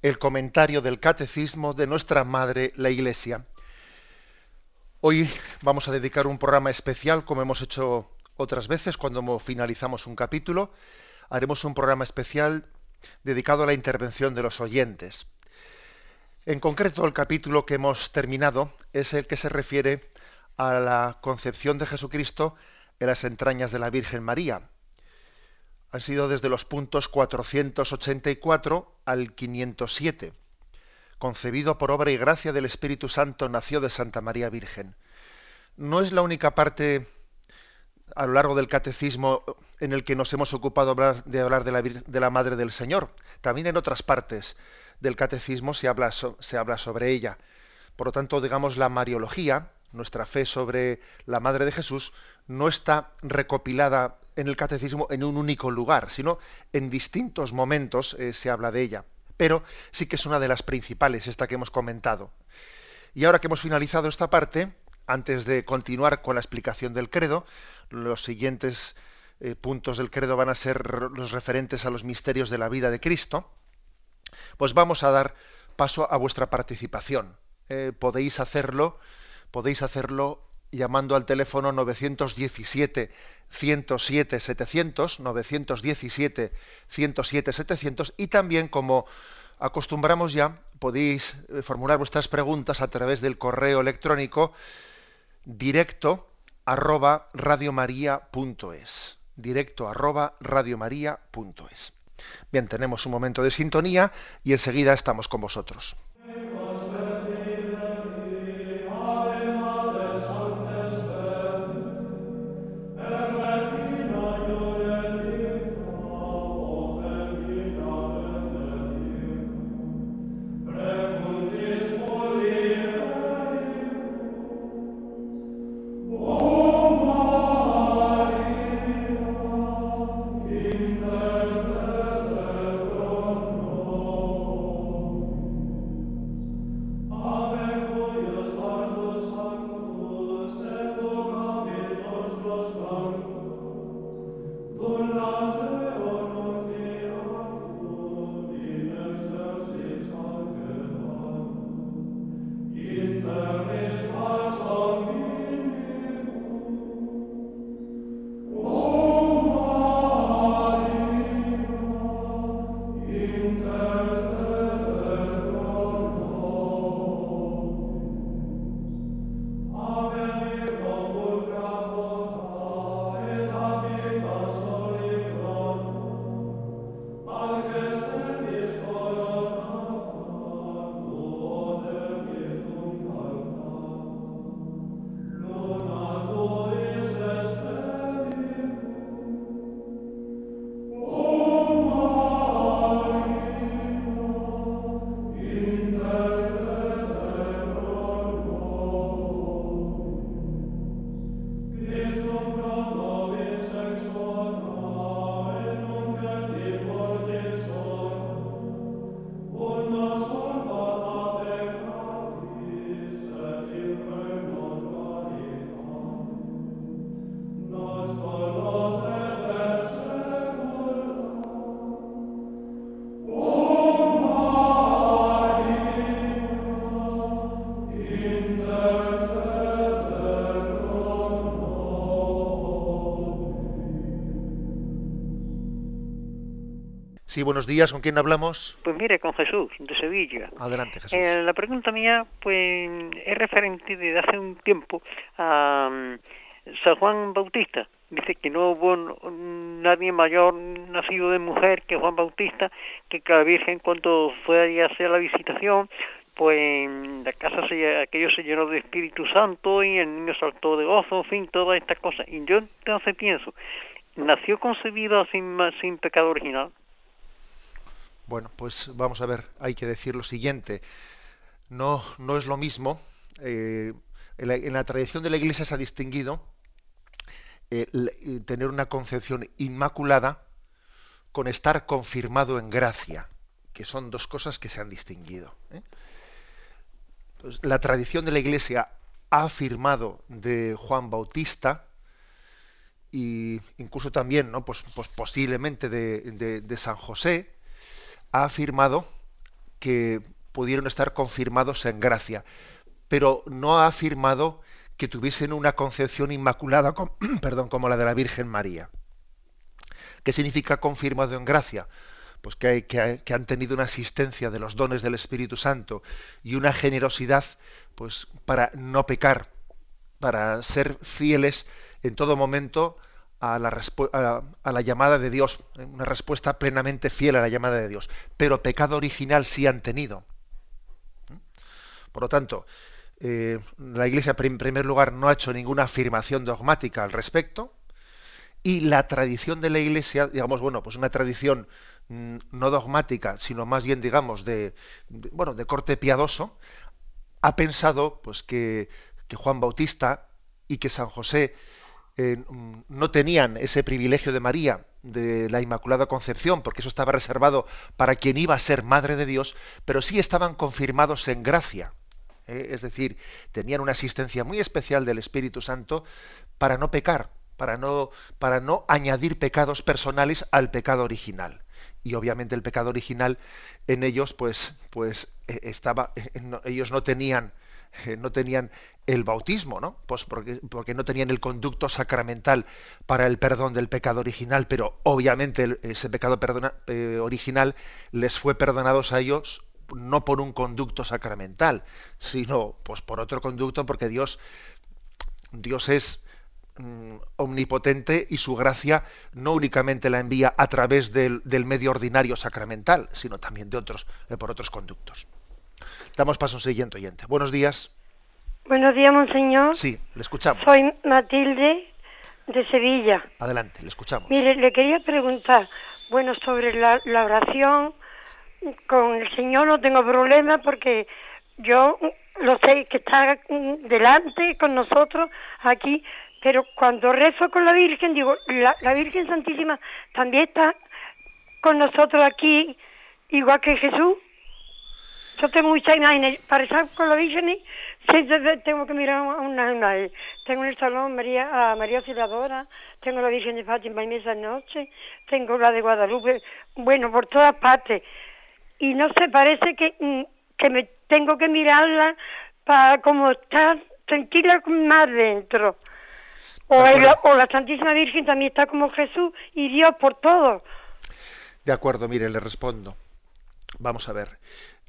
el comentario del catecismo de nuestra Madre, la Iglesia. Hoy vamos a dedicar un programa especial, como hemos hecho otras veces cuando finalizamos un capítulo. Haremos un programa especial dedicado a la intervención de los oyentes. En concreto, el capítulo que hemos terminado es el que se refiere a la concepción de Jesucristo en las entrañas de la Virgen María han sido desde los puntos 484 al 507. Concebido por obra y gracia del Espíritu Santo, nació de Santa María Virgen. No es la única parte a lo largo del catecismo en el que nos hemos ocupado de hablar de la, de la Madre del Señor. También en otras partes del catecismo se habla, se habla sobre ella. Por lo tanto, digamos, la Mariología, nuestra fe sobre la Madre de Jesús, no está recopilada en el catecismo en un único lugar, sino en distintos momentos eh, se habla de ella. Pero sí que es una de las principales, esta que hemos comentado. Y ahora que hemos finalizado esta parte, antes de continuar con la explicación del credo, los siguientes eh, puntos del credo van a ser los referentes a los misterios de la vida de Cristo, pues vamos a dar paso a vuestra participación. Eh, podéis hacerlo, podéis hacerlo llamando al teléfono 917 107 700 917 107 700 y también como acostumbramos ya podéis eh, formular vuestras preguntas a través del correo electrónico directo arroba radiomaria.es directo arroba bien tenemos un momento de sintonía y enseguida estamos con vosotros Sí, buenos días. ¿Con quién hablamos? Pues mire, con Jesús, de Sevilla. Adelante, Jesús. Eh, la pregunta mía, pues, es referente desde hace un tiempo a mm, San Juan Bautista. Dice que no hubo nadie mayor nacido de mujer que Juan Bautista, que la Virgen cuando fue a hacer la visitación, pues la casa se, aquello se llenó de Espíritu Santo y el niño saltó de gozo, en fin, todas estas cosas. Y yo entonces pienso, ¿nació concebido sin, sin pecado original? Bueno, pues vamos a ver, hay que decir lo siguiente. No, no es lo mismo. Eh, en, la, tradición de la Iglesia se ha distinguido eh, tener una concepción inmaculada con estar confirmado en gracia, que son dos cosas que se han distinguido. ¿eh? la tradición de la Iglesia ha afirmado de Juan Bautista y incluso también, ¿no? pues, pues posiblemente de, San José, ha afirmado que pudieron estar confirmados en gracia, pero no ha afirmado que tuviesen una concepción inmaculada, perdón, como la de la Virgen María. ¿Qué significa confirmado en gracia? Pues que, que, han tenido una asistencia de los dones del Espíritu Santo y una generosidad pues para no pecar, para ser fieles en todo momento a la, a, la, llamada de Dios, ¿eh? una respuesta plenamente fiel a la llamada de Dios. Pero pecado original sí han tenido. ¿Mm? Por lo tanto, eh, la Iglesia en primer lugar no ha hecho ninguna afirmación dogmática al respecto y la tradición de la Iglesia, digamos, bueno, pues una tradición mm, no dogmática, sino más bien, digamos, de, bueno, de corte piadoso, ha pensado pues que, Juan Bautista y que San José eh, no tenían ese privilegio de María, de la Inmaculada Concepción, porque eso estaba reservado para quien iba a ser Madre de Dios, pero sí estaban confirmados en gracia. ¿eh? Es decir, tenían una asistencia muy especial del Espíritu Santo para no pecar, para no, para no añadir pecados personales al pecado original y obviamente el pecado original en ellos pues pues eh, estaba ellos no tenían eh, no tenían el bautismo, ¿no? Pues porque, porque no tenían el conducto sacramental para el perdón del pecado original, pero obviamente ese pecado original les fue perdonado a ellos no por un conducto sacramental, sino pues por otro conducto, porque Dios, Dios es Mm, omnipotente y su gracia no únicamente la envía a través del, medio ordinario sacramental, sino también de otros, eh, por otros conductos. Damos paso al siguiente oyente. Buenos días. Buenos días, monseñor. Sí, le escuchamos. Soy Matilde de Sevilla. Adelante, le escuchamos. Mire, le quería preguntar, bueno, sobre la, la oración con el Señor no tengo problema porque yo lo sé que está delante con nosotros aquí, pero cuando rezo con la Virgen, digo, la, Virgen Santísima también está con nosotros aquí, igual que Jesús. Yo tengo muchas imágenes. Para rezar con la Virgen, tengo que mirar una, una, Tengo en el salón María, a María Auxiliadora, tengo la Virgen de Fátima y esa noche, tengo la de Guadalupe, bueno, por todas partes. Y no se parece que, mm, que me tengo que mirarla para como estar tranquila más dentro. O, la Santísima Virgen también está como Jesús y Dios por todo. De acuerdo, mire, le respondo. Vamos a ver.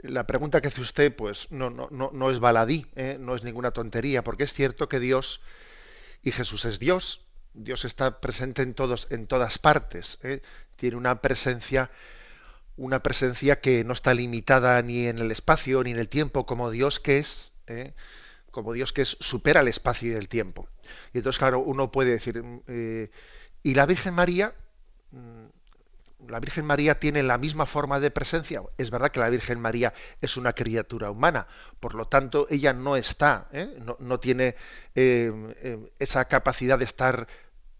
La pregunta que hace usted, pues, no, no, no, no es baladí, ¿eh? no es ninguna tontería, porque es cierto que Dios y Jesús es Dios. Dios está presente en todos, en todas partes. ¿eh? Tiene una presencia, una presencia que no está limitada ni en el espacio ni en el tiempo, como Dios que es. ¿eh? como Dios que es, supera el espacio y el tiempo. Y entonces, claro, uno puede decir, mm, ¿y la Virgen María? ¿La Virgen María tiene la misma forma de presencia? Es verdad que la Virgen María es una criatura humana, por lo tanto, ella no está, ¿eh? no, tiene eh, esa capacidad de estar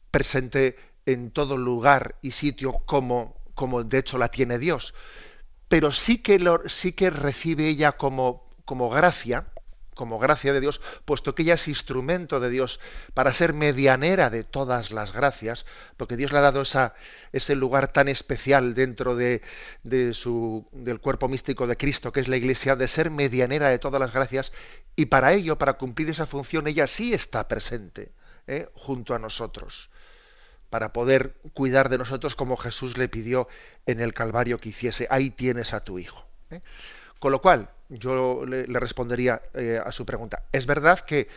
presente en todo lugar y sitio como, como de hecho la tiene Dios. Pero sí que, lo, sí que recibe ella como, como gracia, como gracia de Dios, puesto que ella es instrumento de Dios para ser medianera de todas las gracias, porque Dios le ha dado esa, ese lugar tan especial dentro de, su, del cuerpo místico de Cristo, que es la Iglesia, de ser medianera de todas las gracias, y para ello, para cumplir esa función, ella sí está presente ¿eh? junto a nosotros para poder cuidar de nosotros como Jesús le pidió en el Calvario que hiciese. Ahí tienes a tu Hijo. ¿eh? Con lo cual, yo le, respondería eh, a su pregunta. Es verdad que,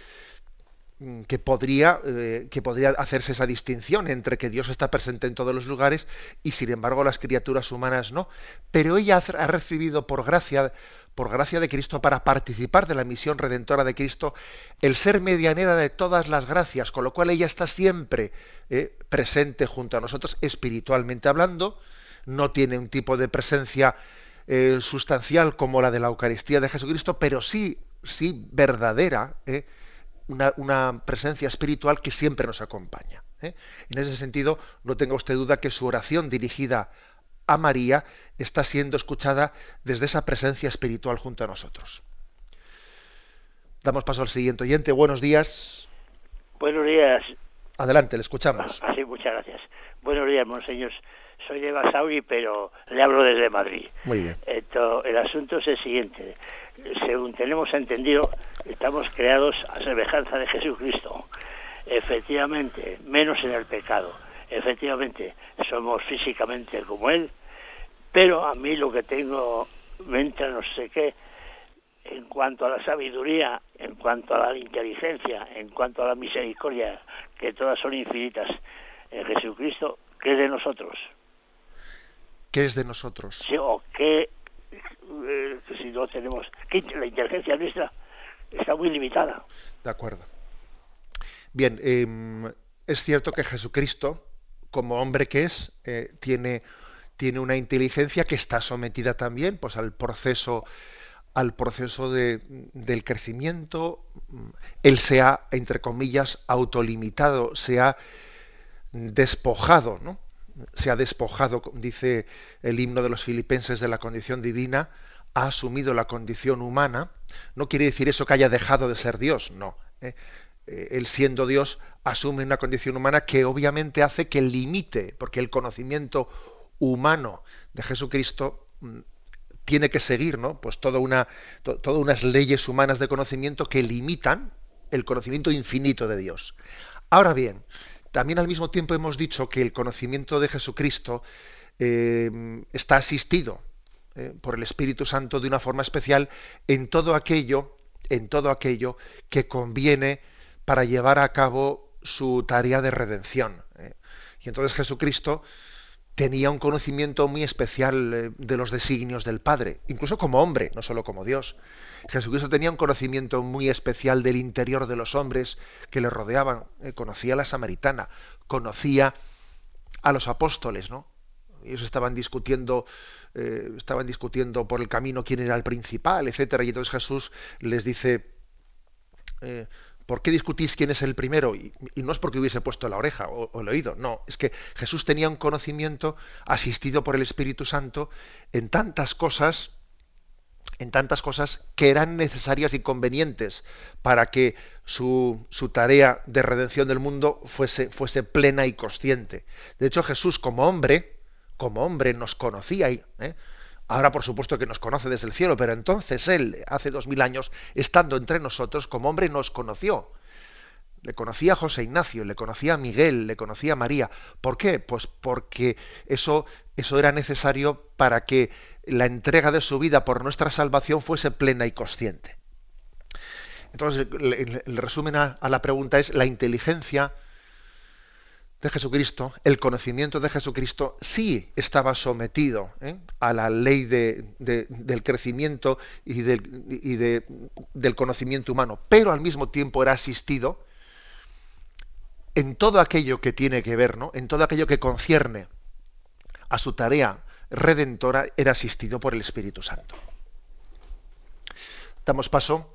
mm, que, podría, eh, que podría hacerse esa distinción entre que Dios está presente en todos los lugares y sin embargo las criaturas humanas no. Pero ella ha recibido por gracia, por gracia de Cristo para participar de la misión redentora de Cristo el ser medianera de todas las gracias, con lo cual ella está siempre eh, presente junto a nosotros espiritualmente hablando, no tiene un tipo de presencia eh, sustancial como la de la Eucaristía de Jesucristo, pero sí, sí verdadera, ¿eh? una, presencia espiritual que siempre nos acompaña. ¿eh? En ese sentido, no tenga usted duda que su oración dirigida a María está siendo escuchada desde esa presencia espiritual junto a nosotros. Damos paso al siguiente oyente. Buenos días. Buenos días. Adelante, le escuchamos. Ah, sí, muchas gracias. Buenos días, monseñor. Soy de Basauri, pero le hablo desde Madrid. Muy bien. el asunto es el siguiente. Según tenemos entendido, estamos creados a semejanza de Jesucristo. Efectivamente, menos en el pecado. Efectivamente, somos físicamente como Él, pero a mí lo que tengo, me entra no sé qué, en cuanto a la sabiduría, en cuanto a la inteligencia, en cuanto a la misericordia, que todas son infinitas en Jesucristo, ¿qué es de nosotros? ¿Qué es de nosotros? Sí, o qué, eh, si no tenemos, que la inteligencia nuestra está muy limitada. De acuerdo. Bien, em, es cierto que Jesucristo, como hombre que es, eh, tiene, tiene una inteligencia que está sometida también pues, al proceso al proceso de, del crecimiento, él se ha, entre comillas, autolimitado, se ha despojado, ¿no? Se ha despojado, dice el himno de los filipenses, de la condición divina, ha asumido la condición humana. No quiere decir eso que haya dejado de ser Dios, no. ¿eh? Eh, él siendo Dios asume una condición humana que obviamente hace que limite, porque el conocimiento humano de Jesucristo mm, tiene que seguir, ¿no? Pues toda una, todas unas leyes humanas de conocimiento que limitan el conocimiento infinito de Dios. Ahora bien, también al mismo tiempo hemos dicho que el conocimiento de Jesucristo eh, está asistido eh, por el Espíritu Santo de una forma especial en todo aquello, en todo aquello que conviene para llevar a cabo su tarea de redención. ¿eh? Y entonces Jesucristo tenía un conocimiento muy especial eh, de los designios del Padre, incluso como hombre, no solo como Dios. Jesucristo tenía un conocimiento muy especial del interior de los hombres que le rodeaban. Eh, conocía a la samaritana, conocía a los apóstoles, ¿no? Ellos estaban discutiendo, eh, estaban discutiendo por el camino quién era el principal, etcétera, y entonces Jesús les dice, ¿por qué discutís quién es el primero? Y, no es porque hubiese puesto la oreja o, el oído, no, es que Jesús tenía un conocimiento asistido por el Espíritu Santo en tantas cosas, en tantas cosas que eran necesarias y convenientes para que su, tarea de redención del mundo fuese, fuese, plena y consciente. De hecho, Jesús como hombre, como hombre nos conocía, ¿eh? Ahora, por supuesto, que nos conoce desde el cielo, pero entonces Él, hace dos mil años, estando entre nosotros, como hombre, nos conoció. Le conocía a José Ignacio, le conocía a Miguel, le conocía a María. ¿Por qué? Pues porque eso, eso era necesario para que la entrega de su vida por nuestra salvación fuese plena y consciente. Entonces, el, resumen a la pregunta es la inteligencia de Jesucristo, el conocimiento de Jesucristo sí estaba sometido ¿eh? a la ley del crecimiento y, del, del conocimiento humano, pero al mismo tiempo era asistido en todo aquello que tiene que ver, ¿no? en todo aquello que concierne a su tarea redentora, era asistido por el Espíritu Santo. Damos paso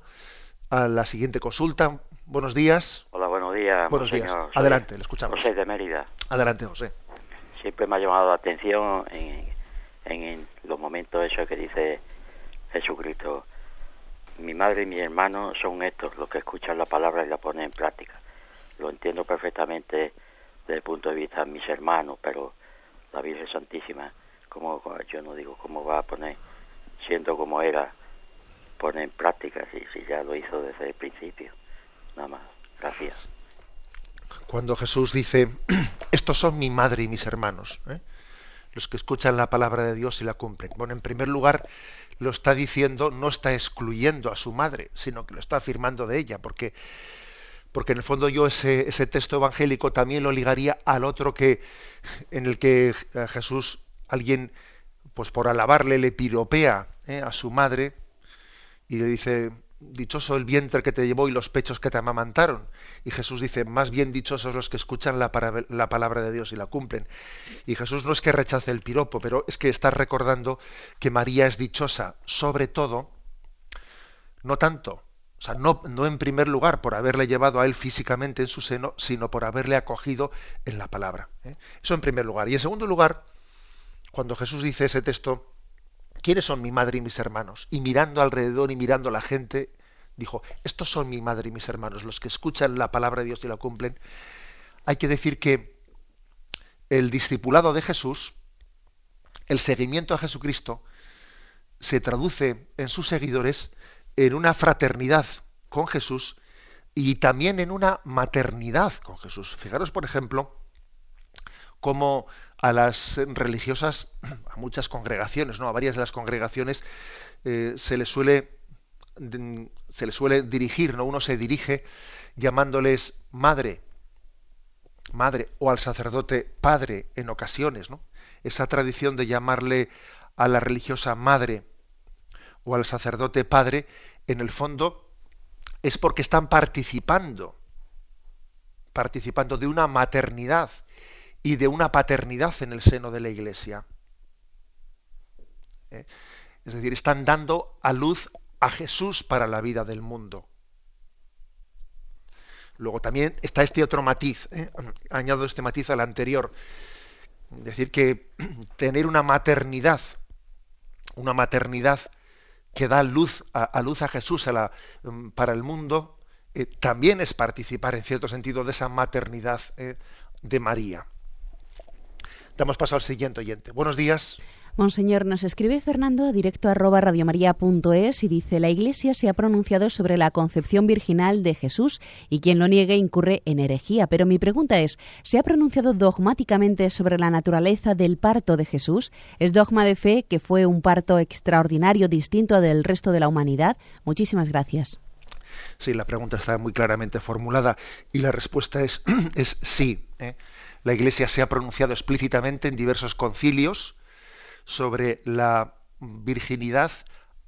a la siguiente consulta. Buenos días. Hola, días. Buenos días. Adelante, le escuchamos. José de Mérida. Adelante, José. Siempre me ha llamado la atención en, en los momentos esos que dice Jesucristo. Mi madre y mi hermano son estos, los que escuchan la palabra y la ponen en práctica. Lo entiendo perfectamente desde el punto de vista de mis hermanos, pero la Virgen Santísima, como yo no digo cómo va a poner, siendo como era, pone en práctica, si, si ya lo hizo desde el principio. Nada más. Gracias. Cuando Jesús dice, estos son mi madre y mis hermanos, ¿eh? los que escuchan la palabra de Dios y la cumplen. Bueno, en primer lugar, lo está diciendo, no está excluyendo a su madre, sino que lo está afirmando de ella, porque, porque en el fondo yo ese, texto evangélico también lo ligaría al otro que, en el que Jesús, alguien, pues por alabarle, le piropea ¿eh? a su madre y le dice, dichoso el vientre que te llevó y los pechos que te amamantaron. Y Jesús dice, más bien dichosos los que escuchan la, la, palabra de Dios y la cumplen. Y Jesús no es que rechace el piropo, pero es que está recordando que María es dichosa, sobre todo, no tanto, o sea, no, no en primer lugar por haberle llevado a él físicamente en su seno, sino por haberle acogido en la palabra. ¿eh? Eso en primer lugar. Y en segundo lugar, cuando Jesús dice ese texto, ¿quiénes son mi madre y mis hermanos? Y mirando alrededor y mirando a la gente, dijo, estos son mi madre y mis hermanos, los que escuchan la palabra de Dios y la cumplen. Hay que decir que el discipulado de Jesús, el seguimiento a Jesucristo, se traduce en sus seguidores en una fraternidad con Jesús y también en una maternidad con Jesús. Fijaros, por ejemplo, cómo a las religiosas, a muchas congregaciones, ¿no? a varias de las congregaciones, eh, se les suele se les suele dirigir, ¿no? Uno se dirige llamándoles madre, madre, o al sacerdote padre en ocasiones, ¿no? Esa tradición de llamarle a la religiosa madre o al sacerdote padre, en el fondo es porque están participando, participando de una maternidad y de una paternidad en el seno de la Iglesia. ¿Eh? Es decir, están dando a luz a Jesús para la vida del mundo. Luego también está este otro matiz, ¿eh? añado este matiz al anterior, decir que tener una maternidad, una maternidad que da luz a, luz a Jesús mm, para el mundo, eh, también es participar en cierto sentido de esa maternidad de María. Damos paso al siguiente oyente. Buenos días. Monseñor, nos escribe Fernando a directo arroba radiomaria.es y dice la Iglesia se ha pronunciado sobre la concepción virginal de Jesús y quien lo niegue incurre en herejía. Pero mi pregunta es, ¿se ha pronunciado dogmáticamente sobre la naturaleza del parto de Jesús? ¿Es dogma de fe que fue un parto extraordinario distinto del resto de la humanidad? Muchísimas gracias. Sí, la pregunta está muy claramente formulada y la respuesta es, es sí. ¿eh? La Iglesia se ha pronunciado explícitamente en diversos concilios sobre la virginidad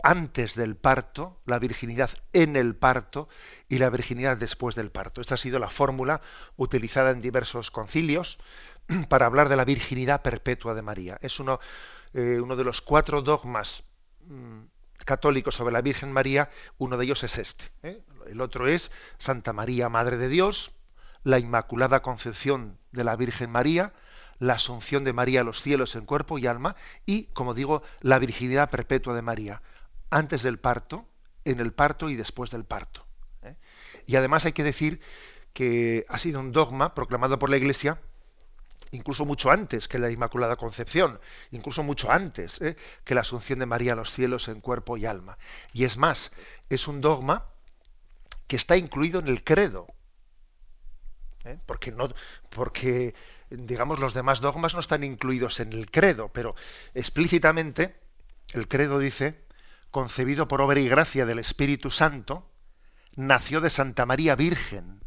antes del parto, la virginidad en el parto y la virginidad después del parto. Esta ha sido la fórmula utilizada en diversos concilios para hablar de la virginidad perpetua de María. Es uno, eh, de los cuatro dogmas mm, católicos sobre la Virgen María, uno de ellos es este. ¿eh? El otro es Santa María, Madre de Dios, la Inmaculada Concepción de la Virgen María, la Asunción de María a los cielos en cuerpo y alma y, como digo, la virginidad perpetua de María, antes del parto, en el parto y después del parto. ¿eh? Y además hay que decir que ha sido un dogma proclamado por la Iglesia incluso mucho antes que la Inmaculada Concepción, incluso mucho antes ¿eh? que la Asunción de María a los cielos en cuerpo y alma. Y es más, es un dogma que está incluido en el credo ¿eh? porque no porque digamos los demás dogmas no están incluidos en el credo pero explícitamente el credo dice concebido por obra y gracia del Espíritu Santo nació de Santa María Virgen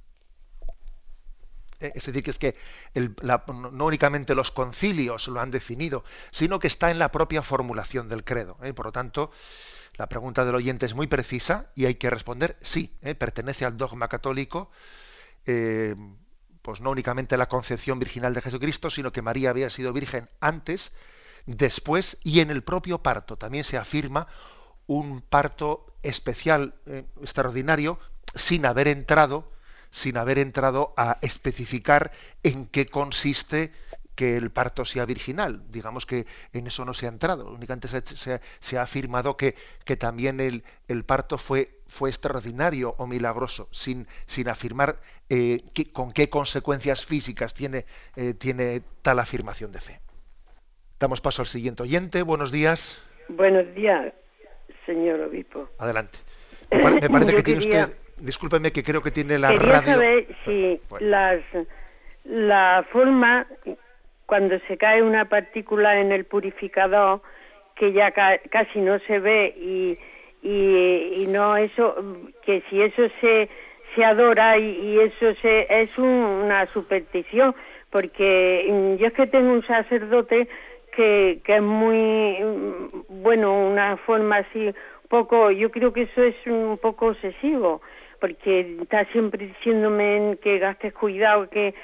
¿Eh? es decir que es que no únicamente los concilios lo han definido sino que está en la propia formulación del credo ¿eh? por lo tanto la pregunta del oyente es muy precisa y hay que responder sí pertenece al dogma católico pues no únicamente la concepción virginal de Jesucristo, sino que María había sido virgen antes, después y en el propio parto. También se afirma un parto especial, eh, extraordinario, sin haber entrado, sin haber entrado a especificar en qué consiste que el parto sea virginal. Digamos que en eso no se ha entrado. Únicamente se, ha afirmado que, que también el, el, parto fue, fue extraordinario o milagroso, sin, sin afirmar eh, con qué consecuencias físicas tiene, eh, tiene tal afirmación de fe. Damos paso al siguiente oyente. Buenos días. Buenos días, señor obispo. Adelante. Me, parece que tiene usted. Discúlpeme que creo que tiene la quería radio. saber si las, la forma cuando se cae una partícula en el purificador que ya casi no se ve y, y, no eso que si eso se se adora y, eso se, es una superstición porque mm, yo es que tengo un sacerdote que, que es muy mm, bueno una forma así poco, yo creo que eso es un poco obsesivo, porque está siempre diciéndome que gastes cuidado, que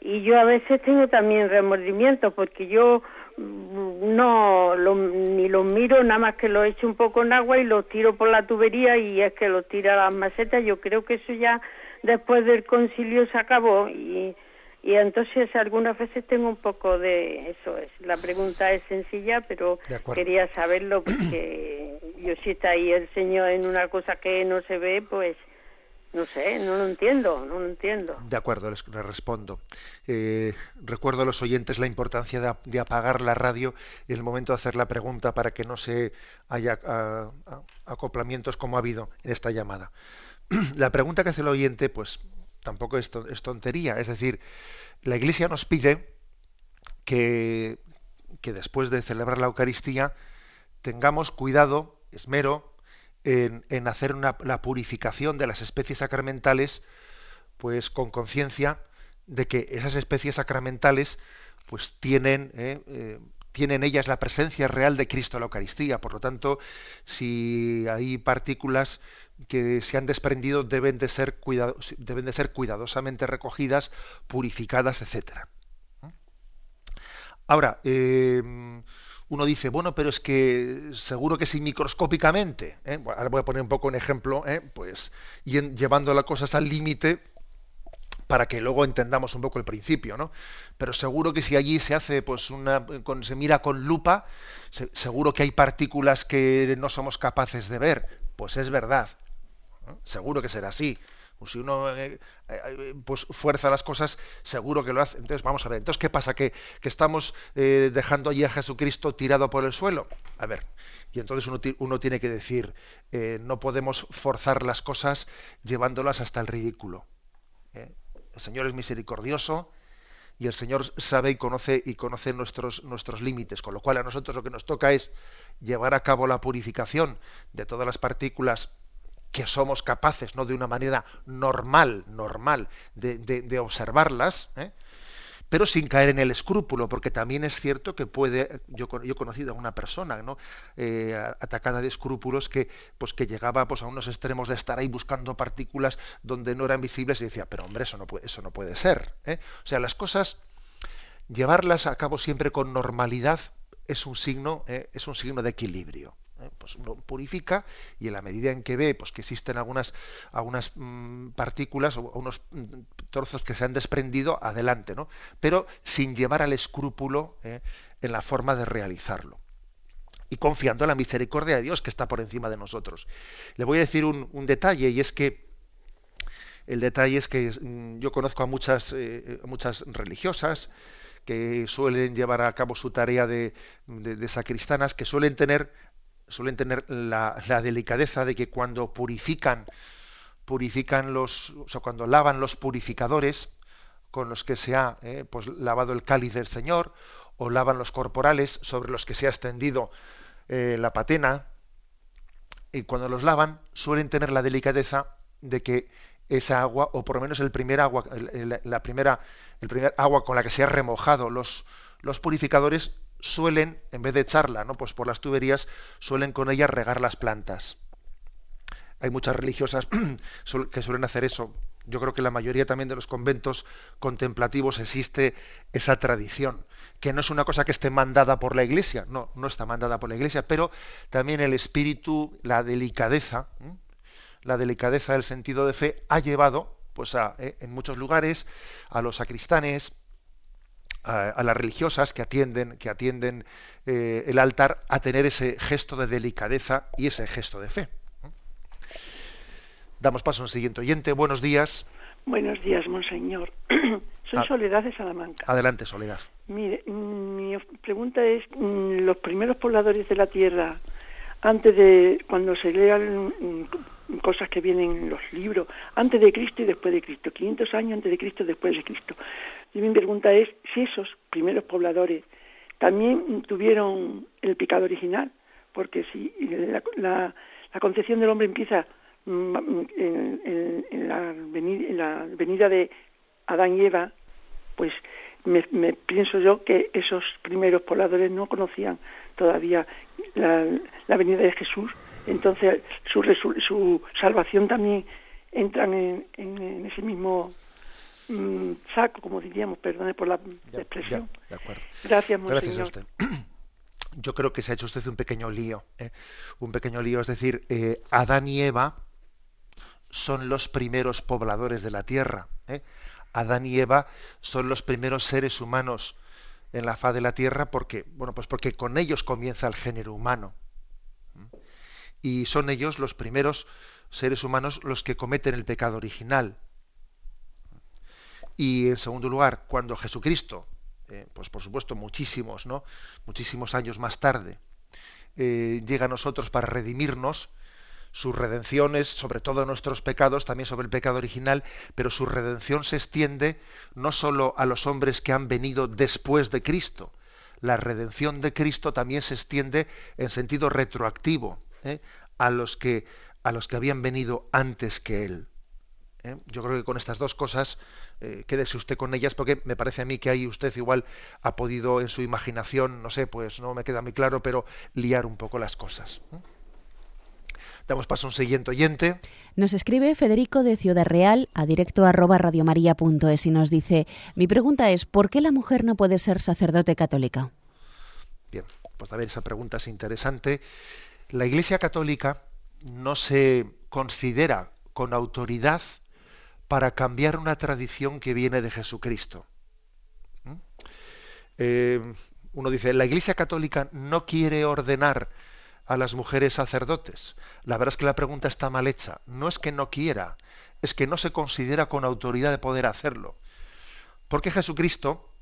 y yo a veces tengo también remordimiento porque yo mm, no ni los miro nada más que los echo un poco en agua y los tiro por la tubería y es que los tira a las macetas. Yo creo que eso ya después del concilio se acabó y y entonces algunas veces tengo un poco de eso es la pregunta es sencilla pero quería saberlo porque yo si está ahí el señor en una cosa que no se ve pues no sé, no lo entiendo, no lo entiendo. De acuerdo, les, respondo. Eh, recuerdo a los oyentes la importancia de, apagar la radio en el momento de hacer la pregunta para que no se haya acoplamientos como ha habido en esta llamada. la pregunta que hace el oyente, pues tampoco es, es tontería. Es decir, la Iglesia nos pide que, que después de celebrar la Eucaristía tengamos cuidado, esmero, en, hacer la purificación de las especies sacramentales, pues con conciencia de que esas especies sacramentales pues tienen, eh, eh, tienen ellas la presencia real de Cristo en la Eucaristía. Por lo tanto, si hay partículas que se han desprendido deben de ser, deben de ser cuidadosamente recogidas, purificadas, etcétera. Ahora, eh, uno dice, bueno, pero es que seguro que sí microscópicamente, ¿eh? ahora voy a poner un poco un ejemplo, ¿eh? pues llevando las cosas al límite para que luego entendamos un poco el principio, ¿no? Pero seguro que si allí se hace, pues una, se mira con lupa, seguro que hay partículas que no somos capaces de ver, pues es verdad, seguro que será así. Pues si uno eh, eh, pues fuerza las cosas, seguro que lo hace. Entonces, vamos a ver. Entonces, ¿qué pasa? ¿Que, estamos eh, dejando allí a Jesucristo tirado por el suelo? A ver. Y entonces uno, uno tiene que decir, no podemos forzar las cosas llevándolas hasta el ridículo. El Señor es misericordioso y el Señor sabe y conoce y conoce nuestros, nuestros límites, con lo cual a nosotros lo que nos toca es llevar a cabo la purificación de todas las partículas que somos capaces, no de una manera normal, normal, de, observarlas, ¿eh? pero sin caer en el escrúpulo, porque también es cierto que puede, yo, yo he conocido a una persona ¿no? Eh, atacada de escrúpulos que, pues, que llegaba pues, a unos extremos de estar ahí buscando partículas donde no eran visibles y decía, pero hombre, eso no puede, eso no puede ser. ¿eh? O sea, las cosas, llevarlas a cabo siempre con normalidad es un signo, es un signo de equilibrio. ¿Eh? pues uno purifica y en la medida en que ve pues que existen algunas algunas mm, partículas o unos mm, trozos que se han desprendido adelante no pero sin llevar al escrúpulo ¿eh? en la forma de realizarlo y confiando en la misericordia de Dios que está por encima de nosotros le voy a decir un, detalle y es que el detalle es que mm, yo conozco a muchas eh, muchas religiosas que suelen llevar a cabo su tarea de, de, sacristanas, que suelen tener suelen tener la, delicadeza de que cuando purifican, purifican los, o cuando lavan los purificadores con los que se ha eh, pues, lavado el cáliz del Señor, o lavan los corporales sobre los que se ha extendido eh, la patena, y cuando los lavan suelen tener la delicadeza de que esa agua, o por lo menos el primer agua, la primera, el primer agua con la que se ha remojado los, los purificadores, suelen, en vez de echarla ¿no? pues por las tuberías, suelen con ella regar las plantas. Hay muchas religiosas que suelen hacer eso. Yo creo que en la mayoría también de los conventos contemplativos existe esa tradición, que no es una cosa que esté mandada por la Iglesia, no, no está mandada por la Iglesia, pero también el espíritu, la delicadeza, la delicadeza del sentido de fe ha llevado, pues a, eh, en muchos lugares, a los sacristanes, a, las religiosas que atienden, que atienden eh, el altar a tener ese gesto de delicadeza y ese gesto de fe. Damos paso a un siguiente oyente. Buenos días. Buenos días, monseñor. Soy ah. Soledad de Salamanca. Adelante, Soledad. Mire, mi pregunta es, mm, los primeros pobladores de la tierra, antes de, cuando se lean mm, cosas que vienen en los libros, antes de Cristo y después de Cristo, 500 años antes de Cristo y después de Cristo, y mi pregunta es si esos primeros pobladores también tuvieron el pecado original, porque si la, concepción del hombre empieza mm, en, la venida, de Adán y Eva, pues me, pienso yo que esos primeros pobladores no conocían todavía la, venida de Jesús. Entonces su, su salvación también entran en, en, ese mismo mm, saco, como diríamos, perdone por la expresión. de acuerdo. Gracias, Gracias a usted. Yo creo que se ha hecho usted un pequeño lío, ¿eh? un pequeño lío, es decir, eh, Adán y Eva son los primeros pobladores de la tierra. ¿eh? Adán y Eva son los primeros seres humanos en la faz de la tierra porque, bueno, pues porque con ellos comienza el género humano. Y son ellos los primeros seres humanos los que cometen el pecado original. Y en segundo lugar, cuando Jesucristo, eh, pues por supuesto muchísimos, ¿no? Muchísimos años más tarde, eh, llega a nosotros para redimirnos, sus redenciones, sobre todo nuestros pecados, también sobre el pecado original, pero su redención se extiende no sólo a los hombres que han venido después de Cristo, la redención de Cristo también se extiende en sentido retroactivo ¿eh? a los que a los que habían venido antes que él. ¿Eh? Yo creo que con estas dos cosas eh, quédese usted con ellas porque me parece a mí que ahí usted igual ha podido en su imaginación, no sé, pues no me queda muy claro, pero liar un poco las cosas. Damos paso a un siguiente oyente. Nos escribe Federico de Ciudad Real a directo arroba radiomaria.es y nos dice, mi pregunta es, ¿por qué la mujer no puede ser sacerdote católica? Bien, pues a ver, esa pregunta es interesante. La Iglesia Católica no se considera con autoridad para cambiar una tradición que viene de Jesucristo. ¿Mm? Eh, uno dice, la Iglesia Católica no quiere ordenar a las mujeres sacerdotes. La verdad es que la pregunta está mal hecha. No es que no quiera, es que no se considera con autoridad de poder hacerlo. Porque Jesucristo,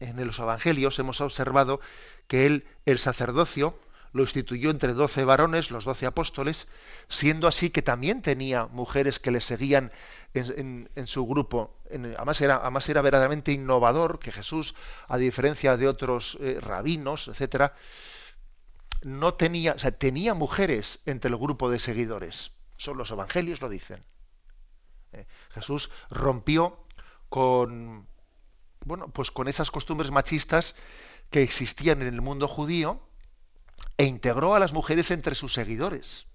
en los Evangelios hemos observado que él, el sacerdocio, lo instituyó entre doce varones, los doce apóstoles, siendo así que también tenía mujeres que le seguían en, su grupo. además, era, era verdaderamente innovador que Jesús, a diferencia de otros eh, rabinos, etcétera, no tenía, o sea, tenía mujeres entre el grupo de seguidores. Son los evangelios lo dicen. Eh, Jesús rompió con bueno, pues con esas costumbres machistas que existían en el mundo judío e integró a las mujeres entre sus seguidores.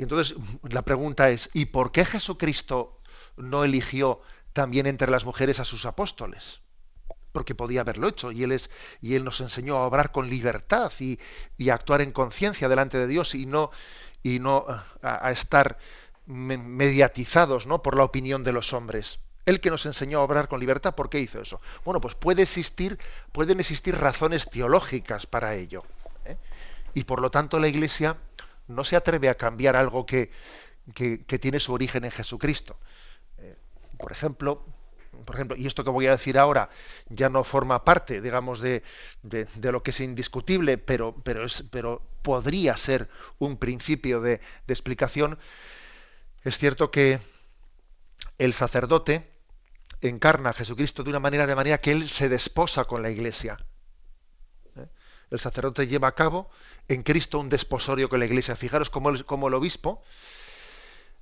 Y entonces la pregunta es, ¿y por qué Jesucristo no eligió también entre las mujeres a sus apóstoles? Porque podía haberlo hecho y él, es, y él nos enseñó a obrar con libertad y, a actuar en conciencia delante de Dios y no, y no a, estar mediatizados ¿no? por la opinión de los hombres. Él que nos enseñó a obrar con libertad, ¿por qué hizo eso? Bueno, pues puede existir, pueden existir razones teológicas para ello. ¿eh? Y por lo tanto la Iglesia no se atreve a cambiar algo que, que, tiene su origen en Jesucristo. Eh, por ejemplo, por ejemplo, y esto que voy a decir ahora ya no forma parte, digamos, de, de, de lo que es indiscutible, pero, pero, es, pero podría ser un principio de, de explicación. Es cierto que el sacerdote, encarna a Jesucristo de una manera de manera que él se desposa con la iglesia. ¿Eh? El sacerdote lleva a cabo en Cristo un desposorio con la iglesia. Fijaros cómo el, el obispo,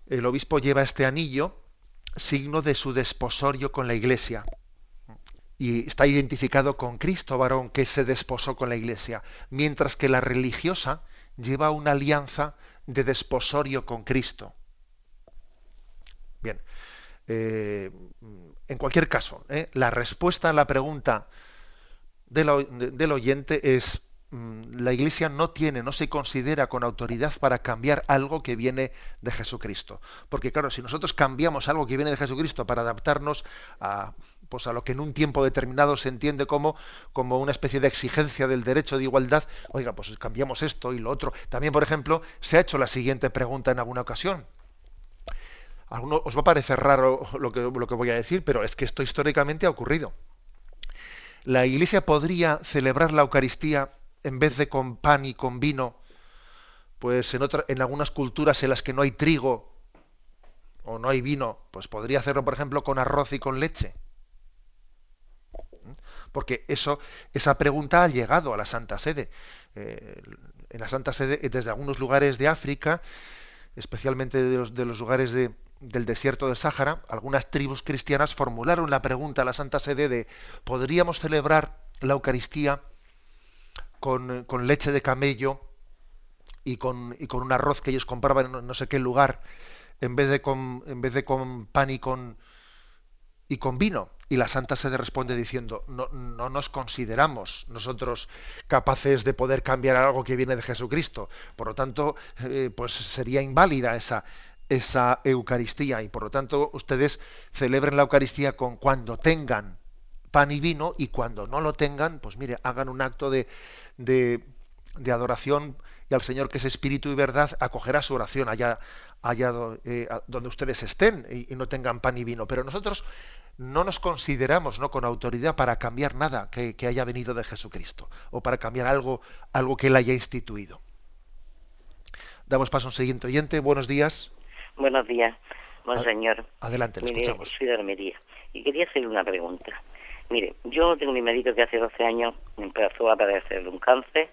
el obispo lleva este anillo, signo de su desposorio con la iglesia. Y está identificado con Cristo varón que se desposó con la iglesia, mientras que la religiosa lleva una alianza de desposorio con Cristo. Bien, eh, en cualquier caso, ¿eh? la respuesta a la pregunta del, oyente es mm, la Iglesia no tiene, no se considera con autoridad para cambiar algo que viene de Jesucristo. Porque claro, si nosotros cambiamos algo que viene de Jesucristo para adaptarnos a, pues lo que en un tiempo determinado se entiende como una especie de exigencia del derecho de igualdad, oiga, pues cambiamos esto y lo otro. También, por ejemplo, se ha hecho la siguiente pregunta en alguna ocasión os va a parecer raro lo que, voy a decir, pero es que esto históricamente ha ocurrido. La Iglesia podría celebrar la Eucaristía en vez de con pan y con vino, pues en, en algunas culturas en las que no hay trigo o no hay vino, pues podría hacerlo, por ejemplo, con arroz y con leche. ¿Mm? Porque eso, esa pregunta ha llegado a la Santa Sede. Eh, en la Santa Sede, desde algunos lugares de África, especialmente de los lugares de, del desierto del Sáhara, algunas tribus cristianas formularon la pregunta a la Santa Sede de ¿podríamos celebrar la Eucaristía con, leche de camello y con, y con un arroz que ellos compraban en no sé qué lugar, en vez de con, en vez de con pan y con, y con vino. Y la Santa Sede responde diciendo, no, no nos consideramos nosotros capaces de poder cambiar algo que viene de Jesucristo. Por lo tanto, eh, pues sería inválida esa, esa Eucaristía y por lo tanto ustedes celebren la Eucaristía con cuando tengan pan y vino y cuando no lo tengan, pues mire, hagan un acto de, de, adoración y al Señor que es espíritu y verdad acogerá su oración allá, allá eh, donde ustedes estén y, no tengan pan y vino. Pero nosotros no nos consideramos ¿no? con autoridad para cambiar nada que, haya venido de Jesucristo o para cambiar algo, algo que Él haya instituido. Damos paso a un siguiente oyente. Buenos días. Buenos días, monseñor. Adelante, le escuchamos. Soy de Armería y quería hacerle una pregunta. Mire, yo tengo mi médico que hace 12 años empezó a padecer de un cáncer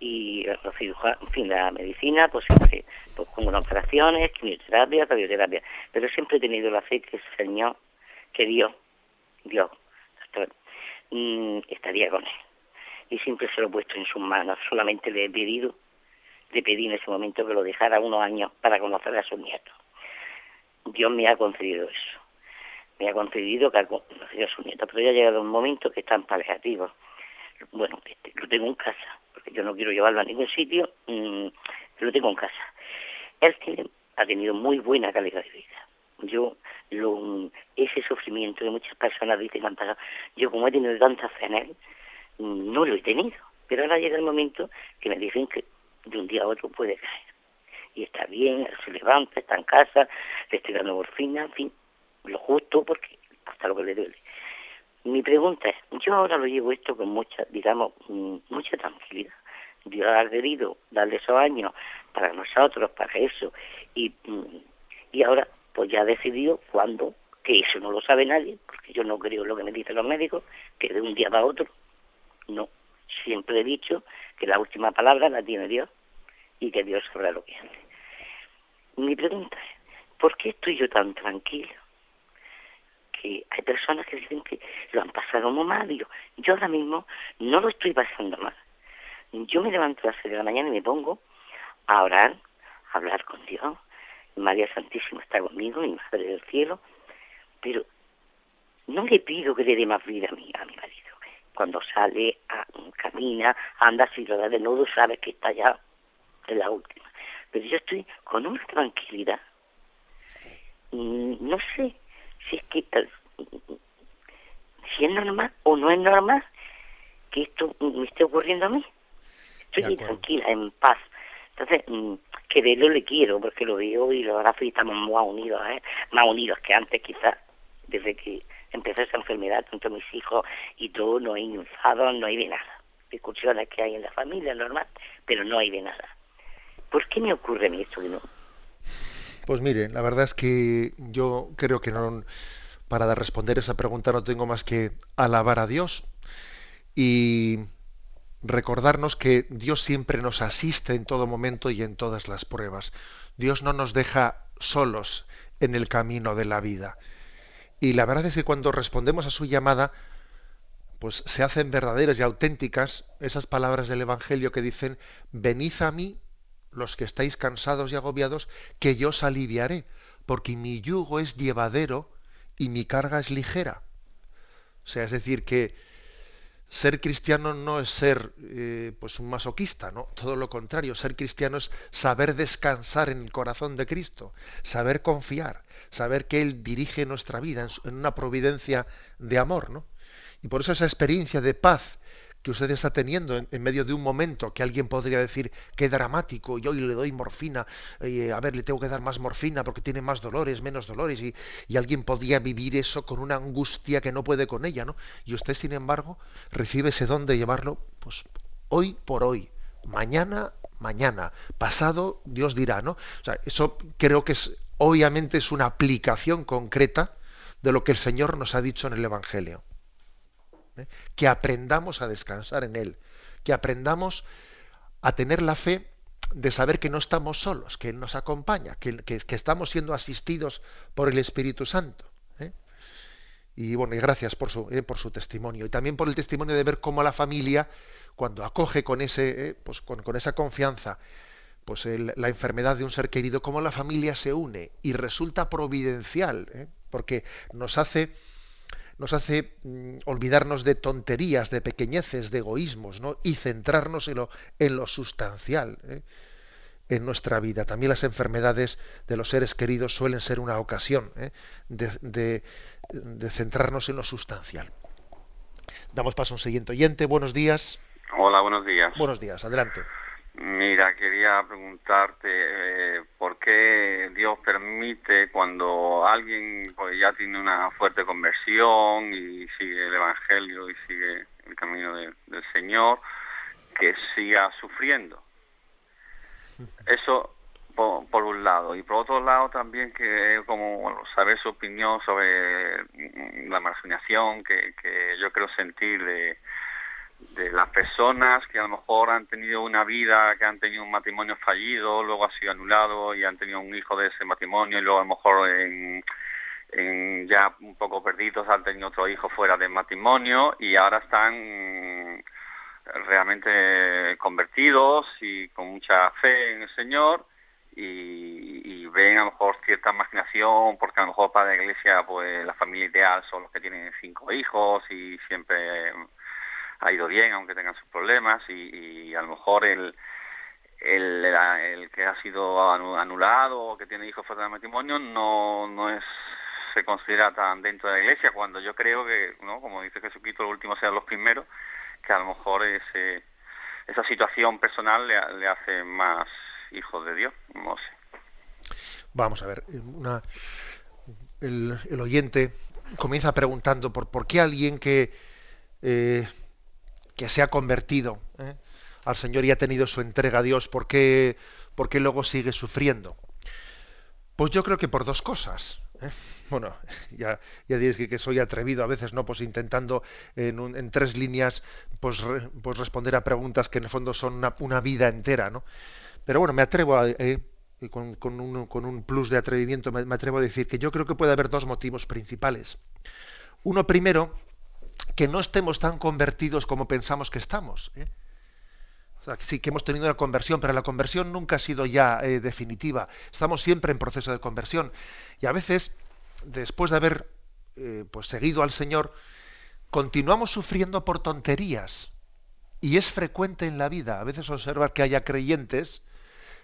y en fin, la medicina, pues siempre, pues con unas operaciones, quimioterapia, radioterapia, pero siempre he tenido la fe que el Señor que Dios, Dios, mm, estaría con él. Y siempre se lo he puesto en sus manos, solamente le he pedido, le pedí en ese momento que lo dejara unos años para conocer a sus nietos. Dios me ha concedido eso, me ha concedido que ha conocido a sus nietos, pero ya ha llegado un momento que están paliativos. Bueno, este, lo tengo en casa, porque yo no quiero llevarlo a ningún sitio, mm, lo tengo en casa. Él tiene, ha tenido muy buena calidad de vida. Yo lo, ese sufrimiento que muchas personas dicen que han pasado, yo como he tenido tanta fe en él, no lo he tenido. Pero ahora llega el momento que me dicen que de un día a otro puede caer. Y está bien, se levanta, está en casa, le estoy dando morfina, en fin, lo justo porque hasta lo que le duele. Mi pregunta es, yo ahora lo llevo esto con mucha, digamos, mm, mucha tranquilidad. Dios ha querido darle esos años para nosotros, para eso, y, mm, y ahora pues ya ha decidido cuándo, que eso no lo sabe nadie, porque yo no creo lo que me dicen los médicos, que de un día para otro, no. Siempre he dicho que la última palabra la tiene Dios y que Dios sabrá lo que hace. Mi pregunta es, ¿por qué estoy yo tan tranquilo? Que hay personas que dicen que lo han pasado muy mal, y yo, ahora mismo no lo estoy pasando mal. Yo me levanto a las seis de la mañana y me pongo a orar, a hablar con Dios, María Santísima está conmigo, mi Madre del Cielo, pero no le pido que le dé más vida a mi, a mi marido. Cuando sale, a, camina, anda, si lo da de nudo, sabe que está ya en la última. Pero yo estoy con una tranquilidad. Mm, no sé si es que si es normal o no es normal que esto me esté ocurriendo a mí. Estoy tranquila, en paz. Entonces, mm, que verlo le quiero, porque lo veo y lo abrazo y estamos más unidos, ¿eh? más unidos que antes quizás, desde que empezó esa enfermedad, tanto mis hijos y todo, no hay enfado, no hay de nada. Discusiones que hay en la familia, normal, pero no hay de nada. ¿Por qué me ocurre a esto no? Pues mire, la verdad es que yo creo que no, para responder esa pregunta no tengo más que alabar a Dios y recordarnos que Dios siempre nos asiste en todo momento y en todas las pruebas. Dios no nos deja solos en el camino de la vida. Y la verdad es que cuando respondemos a su llamada, pues se hacen verdaderas y auténticas esas palabras del Evangelio que dicen, venid a mí los que estáis cansados y agobiados, que yo os aliviaré, porque mi yugo es llevadero y mi carga es ligera. O sea, es decir, que, ser cristiano no es ser eh, pues un masoquista, ¿no? Todo lo contrario, ser cristiano es saber descansar en el corazón de Cristo, saber confiar, saber que Él dirige nuestra vida en, una providencia de amor, ¿no? Y por eso esa experiencia de paz que usted está teniendo en, medio de un momento que alguien podría decir qué dramático y hoy le doy morfina, eh, a ver, le tengo que dar más morfina porque tiene más dolores, menos dolores y, y, alguien podría vivir eso con una angustia que no puede con ella, ¿no? Y usted, sin embargo, recibe ese don de llevarlo, pues hoy por hoy, mañana, mañana, pasado, Dios dirá, ¿no? O sea, eso creo que es, obviamente es una aplicación concreta de lo que el Señor nos ha dicho en el Evangelio. ¿eh? que aprendamos a descansar en Él, que aprendamos a tener la fe de saber que no estamos solos, que Él nos acompaña, que, estamos siendo asistidos por el Espíritu Santo. ¿eh? Y bueno, y gracias por su, eh, por su testimonio. Y también por el testimonio de ver cómo la familia, cuando acoge con, ese, pues con, esa confianza pues la enfermedad de un ser querido, cómo la familia se une y resulta providencial, ¿eh? porque nos hace nos hace mm, olvidarnos de tonterías, de pequeñeces, de egoísmos, ¿no? y centrarnos en lo, en lo sustancial ¿eh? en nuestra vida. También las enfermedades de los seres queridos suelen ser una ocasión ¿eh? de, de centrarnos en lo sustancial. Damos paso a un siguiente oyente. Buenos días. Hola, buenos días. Buenos días, adelante. Mira, quería preguntarte eh, por qué Dios permite cuando alguien pues, ya tiene una fuerte conversión y sigue el Evangelio y sigue el camino del Señor, que siga sufriendo. Eso por, un lado. Y por otro lado también que como saber su opinión sobre la marginación que, que yo creo sentir de de las personas que a lo mejor han tenido una vida, que han tenido un matrimonio fallido, luego ha sido anulado y han tenido un hijo de ese matrimonio y luego a lo mejor en, ya un poco perdidos han tenido otro hijo fuera del matrimonio y ahora están realmente convertidos y con mucha fe en el Señor y, y, ven a lo mejor cierta imaginación porque a lo mejor para la iglesia pues la familia ideal son los que tienen cinco hijos y siempre ha ido bien, aunque tengan sus problemas, y, a lo mejor el, el, el, que ha sido anulado o que tiene hijos fuera del matrimonio no, no es se considera tan dentro de la iglesia, cuando yo creo que, ¿no? como dice Jesucristo, los últimos sean los primeros, que a lo mejor ese, esa situación personal le, le hace más hijos de Dios, no sé. Vamos a ver, una, el, el oyente comienza preguntando por, por qué alguien que eh, se ha convertido ¿eh? al Señor y ha tenido su entrega a Dios, ¿por qué, luego sigue sufriendo? Pues yo creo que por dos cosas. ¿eh? Bueno, ya, ya diréis que, soy atrevido a veces, ¿no? Pues intentando en, tres líneas pues, pues, responder a preguntas que en el fondo son una, vida entera, ¿no? Pero bueno, me atrevo a, eh, con, con, un, con, un, plus de atrevimiento, me atrevo a decir que yo creo que puede haber dos motivos principales. Uno primero, que no estemos tan convertidos como pensamos que estamos. ¿eh? O sea, sí que hemos tenido una conversión, pero la conversión nunca ha sido ya eh, definitiva. Estamos siempre en proceso de conversión. Y a veces, después de haber eh, pues seguido al Señor, continuamos sufriendo por tonterías. Y es frecuente en la vida, a veces observar que haya creyentes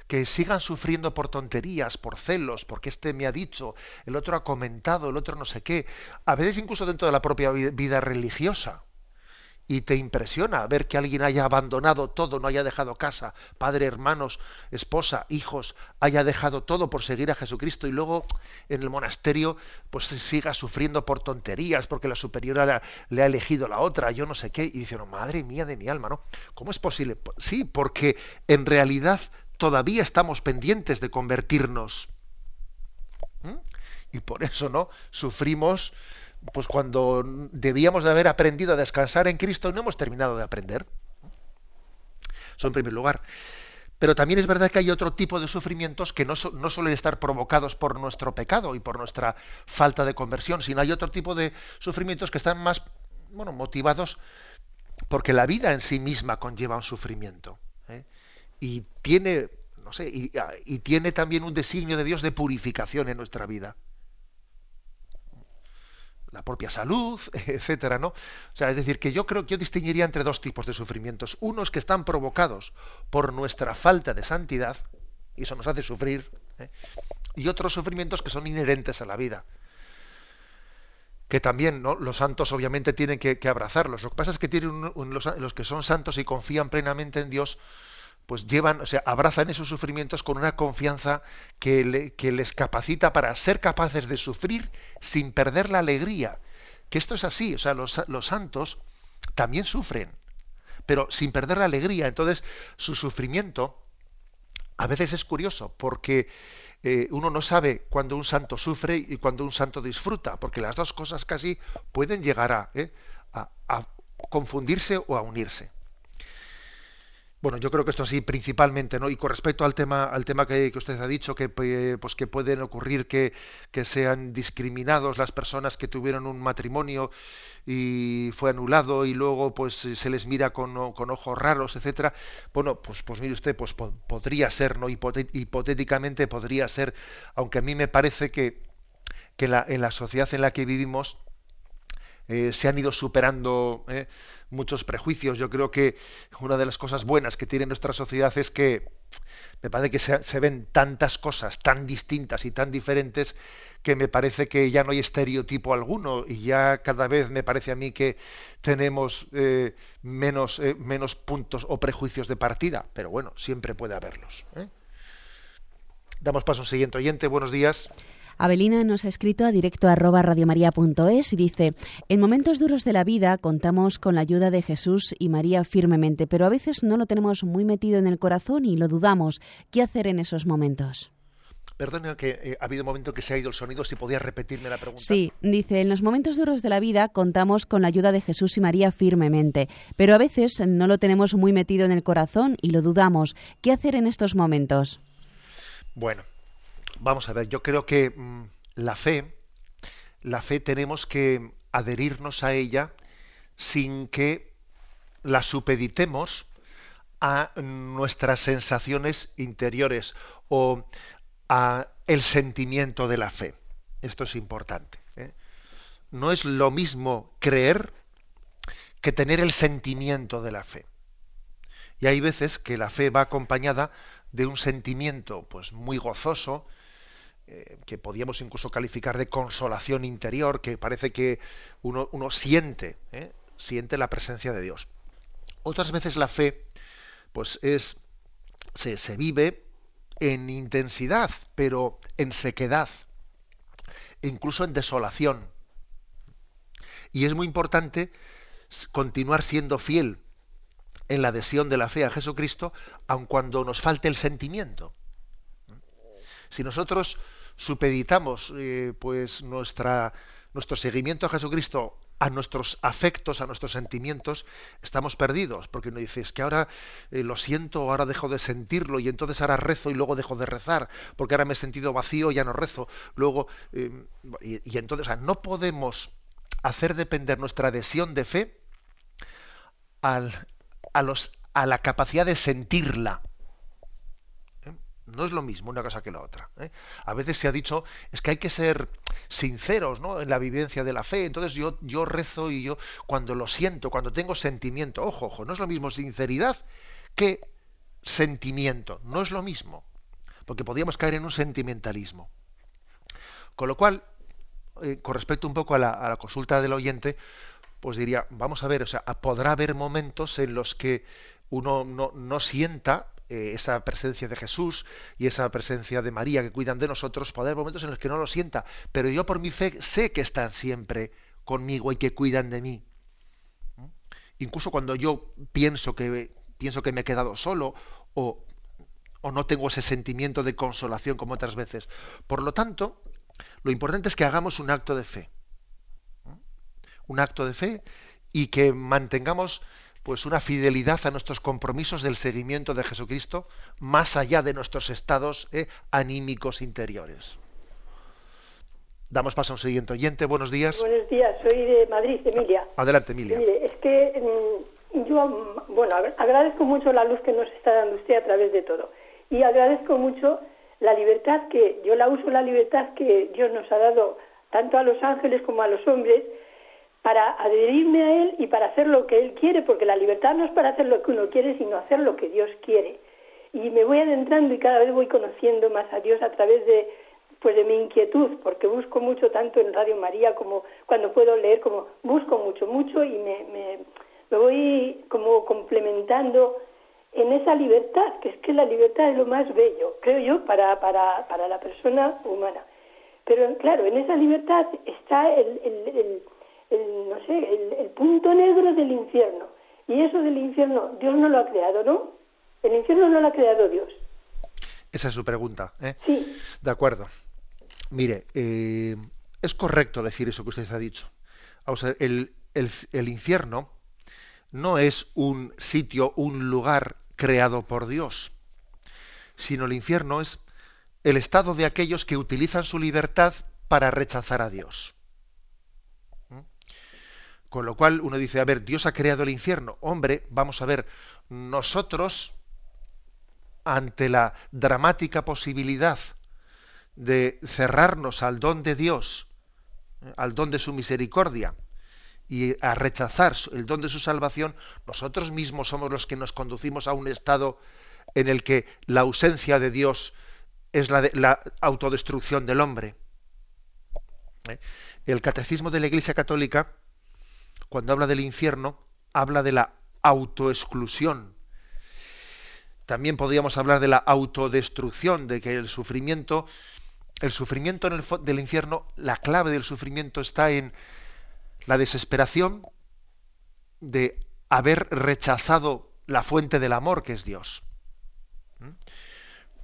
que sigan sufriendo por tonterías, por celos, porque este me ha dicho, el otro ha comentado, el otro no sé qué, a veces incluso dentro de la propia vida religiosa. Y te impresiona ver que alguien haya abandonado todo, no haya dejado casa, padre, hermanos, esposa, hijos, haya dejado todo por seguir a Jesucristo y luego en el monasterio pues siga sufriendo por tonterías porque la superiora le ha elegido la otra, yo no sé qué, y dice, no, madre mía de mi alma, ¿no? ¿Cómo es posible? Sí, porque en realidad todavía estamos pendientes de convertirnos. ¿Mm? Y por eso, ¿no? Sufrimos, pues cuando debíamos de haber aprendido a descansar en Cristo, no hemos terminado de aprender. Eso en primer lugar. Pero también es verdad que hay otro tipo de sufrimientos que no, suelen estar provocados por nuestro pecado y por nuestra falta de conversión, sino hay otro tipo de sufrimientos que están más bueno, motivados porque la vida en sí misma conlleva un sufrimiento. ¿eh? Y tiene, no sé, ah, y, tiene también un designio de Dios de purificación en nuestra vida la propia salud, etcétera, ¿no? O sea, es decir, que yo creo que yo distinguiría entre dos tipos de sufrimientos. Unos que están provocados por nuestra falta de santidad, y eso nos hace sufrir, ¿eh? y otros sufrimientos que son inherentes a la vida. Que también ¿no? los santos obviamente tienen que, abrazarlos. Lo que pasa es que tienen los, los, que son santos y confían plenamente en Dios, pues llevan, o sea, abrazan esos sufrimientos con una confianza que, les capacita para ser capaces de sufrir sin perder la alegría. Que esto es así, o sea, los, santos también sufren, pero sin perder la alegría. Entonces, su sufrimiento a veces es curioso, porque eh, uno no sabe cuando un santo sufre y cuando un santo disfruta, porque las dos cosas casi pueden llegar a, eh, a confundirse o a unirse. Bueno, yo creo que esto sí, principalmente, ¿no? Y con respecto al tema, al tema que, usted ha dicho, que pues que pueden ocurrir que, que, sean discriminados las personas que tuvieron un matrimonio y fue anulado y luego pues se les mira con, con ojos raros, etcétera. Bueno, pues, pues mire usted, pues podría ser, ¿no? hipotéticamente podría ser, aunque a mí me parece que, que la, en la sociedad en la que vivimos eh, se han ido superando. ¿eh? muchos prejuicios. Yo creo que una de las cosas buenas que tiene nuestra sociedad es que me parece que se, ven tantas cosas tan distintas y tan diferentes que me parece que ya no hay estereotipo alguno y ya cada vez me parece a mí que tenemos eh, menos, menos puntos o prejuicios de partida, pero bueno, siempre puede haberlos. Damos paso a un siguiente oyente. Buenos días. Abelina nos ha escrito a directo arroba radiomaria.es y dice, en momentos duros de la vida contamos con la ayuda de Jesús y María firmemente, pero a veces no lo tenemos muy metido en el corazón y lo dudamos. ¿Qué hacer en esos momentos? Perdone que eh, ha habido un momento que se ha ido el sonido, si podía repetirme la pregunta. Sí, dice, en los momentos duros de la vida contamos con la ayuda de Jesús y María firmemente, pero a veces no lo tenemos muy metido en el corazón y lo dudamos. ¿Qué hacer en estos momentos? Bueno, Vamos a ver, yo creo que mm, la fe, la fe tenemos que adherirnos a ella sin que la supeditemos a nuestras sensaciones interiores o a el sentimiento de la fe. Esto es importante. ¿eh? No es lo mismo creer que tener el sentimiento de la fe. Y hay veces que la fe va acompañada de un sentimiento pues muy gozoso, que podíamos incluso calificar de consolación interior, que parece que uno, siente, ¿eh? siente la presencia de Dios. Otras veces la fe, pues es, se, se vive en intensidad, pero en sequedad, incluso en desolación. Y es muy importante continuar siendo fiel en la adhesión de la fe a Jesucristo, aun cuando nos falte el sentimiento. Si nosotros supeditamos eh, pues nuestra, nuestro seguimiento a Jesucristo a nuestros afectos, a nuestros sentimientos, estamos perdidos, porque uno dice, es que ahora eh, lo siento, ahora dejo de sentirlo, y entonces ahora rezo y luego dejo de rezar, porque ahora me he sentido vacío, ya no rezo, luego, eh, y, entonces, no podemos hacer depender nuestra adhesión de fe a la capacidad de sentirla. No es lo mismo una cosa que la otra. ¿eh? A veces se ha dicho, es que hay que ser sinceros ¿no? en la vivencia de la fe. Entonces yo, yo rezo y yo cuando lo siento, cuando tengo sentimiento, ojo, ojo, no es lo mismo sinceridad que sentimiento. No es lo mismo. Porque podríamos caer en un sentimentalismo. Con lo cual, eh, con respecto un poco a la, consulta del oyente, pues diría, vamos a ver, o sea, podrá haber momentos en los que uno no, no sienta eh, esa presencia de Jesús y esa presencia de María que cuidan de nosotros, puede haber momentos en los que no lo sienta, pero yo por mi fe sé que están siempre conmigo y que cuidan de mí. ¿Mm? Incluso cuando yo pienso que, pienso que me he quedado solo o, o no tengo ese sentimiento de consolación como otras veces. Por lo tanto, lo importante es que hagamos un acto de fe. ¿Mm? Un acto de fe y que mantengamos pues una fidelidad a nuestros compromisos del seguimiento de Jesucristo más allá de nuestros estados eh, anímicos interiores. Damos paso a un siguiente oyente. Buenos días. Buenos días, soy de Madrid, Emilia. Adelante, Emilia. es que mm, yo, bueno, agradezco mucho la luz que nos está dando usted a través de todo. Y agradezco mucho la libertad que, yo la uso, la libertad que Dios nos ha dado tanto a los ángeles como a los hombres, para adherirme a Él y para hacer lo que Él quiere, porque la libertad no es para hacer lo que uno quiere, sino hacer lo que Dios quiere. Y me voy adentrando y cada vez voy conociendo más a Dios a través de pues de mi inquietud, porque busco mucho tanto en Radio María como cuando puedo leer, como busco mucho, mucho y me, me, me voy como complementando en esa libertad, que es que la libertad es lo más bello, creo yo, para, para, para la persona humana. Pero claro, en esa libertad está el, el el, no sé, el, punto negro del infierno. Y eso del infierno, Dios no lo ha creado, ¿no? El infierno no lo ha creado Dios. Esa es su pregunta. ¿eh? Sí. De acuerdo. Mire, eh, es correcto decir eso que usted ha dicho. Vamos el, el, el infierno no es un sitio, un lugar creado por Dios, sino el infierno es el estado de aquellos que utilizan su libertad para rechazar a Dios. Con lo cual uno dice, a ver, Dios ha creado el infierno. Hombre, vamos a ver, nosotros, ante la dramática posibilidad de cerrarnos al don de Dios, al don de su misericordia, y a rechazar el don de su salvación, nosotros mismos somos los que nos conducimos a un estado en el que la ausencia de Dios es la autodestrucción del hombre. ¿Eh? El catecismo de la Iglesia Católica, cuando habla del infierno, habla de la autoexclusión. También podríamos hablar de la autodestrucción, de que el sufrimiento, el sufrimiento en el, del infierno, la clave del sufrimiento está en la desesperación de haber rechazado la fuente del amor que es Dios. ¿Mm?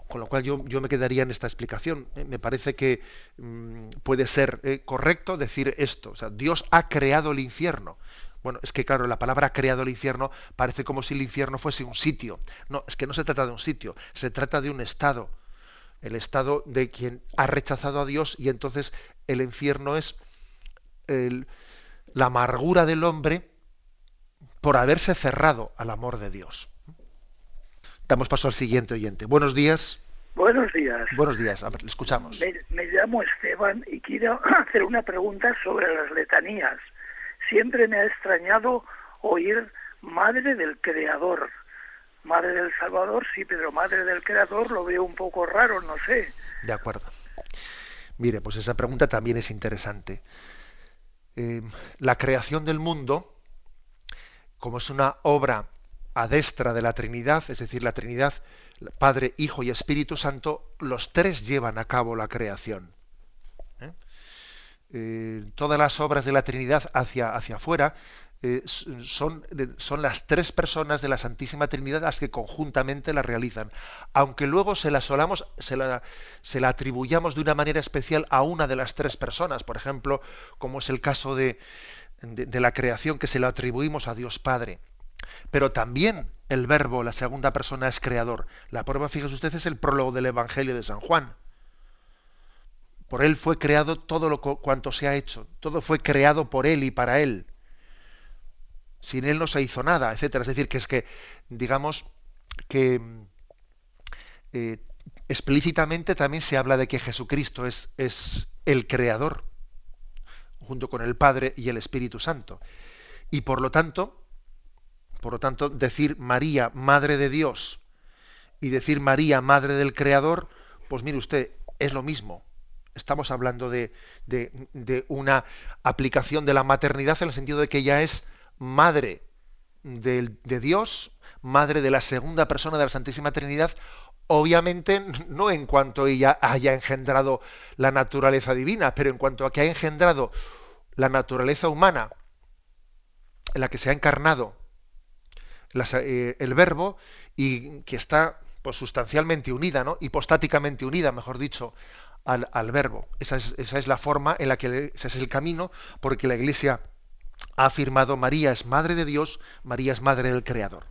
Con lo cual yo, yo, me quedaría en esta explicación. ¿eh? Me parece que mmm, puede ser eh, correcto decir esto. O sea, Dios ha creado el infierno. Bueno, es que claro, la palabra ha creado el infierno parece como si el infierno fuese un sitio. No, es que no se trata de un sitio, se trata de un estado. El estado de quien ha rechazado a Dios y entonces el infierno es el, la amargura del hombre por haberse cerrado al amor de Dios. Damos paso al siguiente oyente. Buenos días. Buenos días. Buenos días, a ver, le escuchamos. Me, me, llamo Esteban y quiero hacer una pregunta sobre las letanías. Siempre me ha extrañado oír Madre del Creador. Madre del Salvador, sí, pero Madre del Creador lo veo un poco raro, no sé. De acuerdo. Mire, pues esa pregunta también es interesante. Eh, la creación del mundo, como es una obra adestra de la Trinidad, es decir, la Trinidad, Padre, Hijo y Espíritu Santo, los tres llevan a cabo la creación. ¿Eh? Eh, todas las obras de la Trinidad hacia, hacia afuera eh, son, son, las tres personas de la Santísima Trinidad las que conjuntamente la realizan. Aunque luego se la solamos, se la, se la atribuyamos de una manera especial a una de las tres personas, por ejemplo, como es el caso de, de, de la creación que se la atribuimos a Dios Padre. Pero también el verbo, la segunda persona, es creador. La prueba, fíjese usted, es el prólogo del Evangelio de San Juan. Por él fue creado todo lo cuanto se ha hecho. Todo fue creado por él y para él. Sin él no se hizo nada, etcétera. Es decir, que es que, digamos, que eh, explícitamente también se habla de que Jesucristo es, es el creador, junto con el Padre y el Espíritu Santo. Y por lo tanto, por lo tanto, decir María, Madre de Dios, y decir María, Madre del Creador, pues mire usted, es lo mismo. Estamos hablando de, una aplicación de la maternidad en el sentido de que ella es madre de, de, Dios, madre de la segunda persona de la Santísima Trinidad, obviamente no en cuanto ella haya engendrado la naturaleza divina, pero en cuanto a que ha engendrado la naturaleza humana, en la que se ha encarnado eh, el verbo y que está pues, sustancialmente unida, ¿no? hipostáticamente unida, mejor dicho, al, al verbo. Esa es, esa es, la forma en la que ese es el camino porque la Iglesia ha afirmado María es madre de Dios, María es madre del Creador.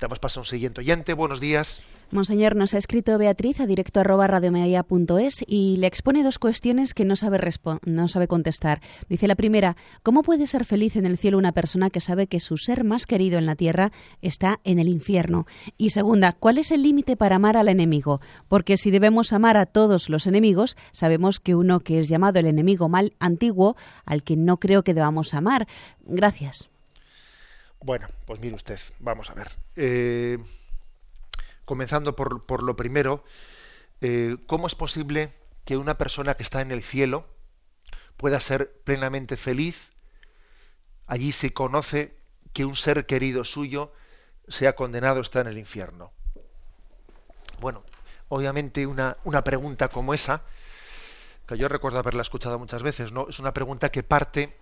Damos paso a un siguiente oyente. Buenos días. Monseñor, nos ha escrito Beatriz a directo arroba radiomedia.es y le expone dos cuestiones que no sabe, no sabe contestar. Dice la primera, ¿cómo puede ser feliz en el cielo una persona que sabe que su ser más querido en la tierra está en el infierno? Y segunda, ¿cuál es el límite para amar al enemigo? Porque si debemos amar a todos los enemigos, sabemos que uno que es llamado el enemigo mal antiguo, al que no creo que debamos amar. Gracias. Bueno, pues mire usted, vamos a ver. Eh comenzando por, por lo primero, eh, ¿cómo es posible que una persona que está en el cielo pueda ser plenamente feliz? Allí se conoce que un ser querido suyo sea condenado está en el infierno. Bueno, obviamente una, una pregunta como esa, que yo recuerdo haberla escuchado muchas veces, ¿no? Es una pregunta que parte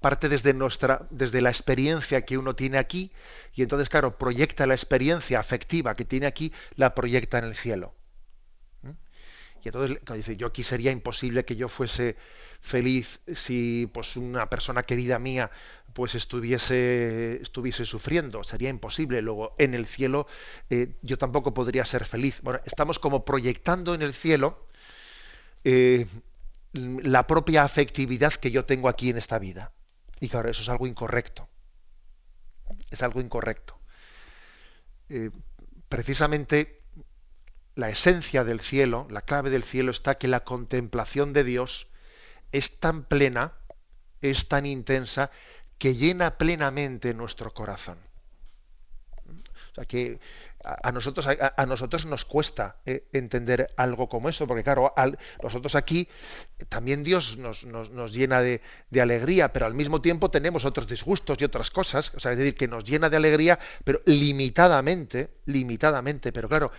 parte desde nuestra desde la experiencia que uno tiene aquí y entonces claro proyecta la experiencia afectiva que tiene aquí la proyecta en el cielo. ¿Mm? Y entonces dice, yo aquí sería imposible que yo fuese feliz si pues una persona querida mía pues estuviese estuviese sufriendo. Sería imposible. Luego en el cielo eh, yo tampoco podría ser feliz. Bueno estamos como proyectando en el cielo eh, la propia afectividad que yo tengo aquí en esta vida y claro eso es algo incorrecto es algo incorrecto eh, precisamente la esencia del cielo la clave del cielo está que la contemplación de Dios es tan plena, es tan intensa, que llena plenamente nuestro corazón. O sea que a, nosotros, a, nosotros nos cuesta eh, entender algo como eso, porque claro, nosotros aquí también Dios nos, llena de, alegría, pero al mismo tiempo tenemos otros disgustos y otras cosas, es decir, que nos llena de alegría, pero limitadamente, limitadamente, pero claro,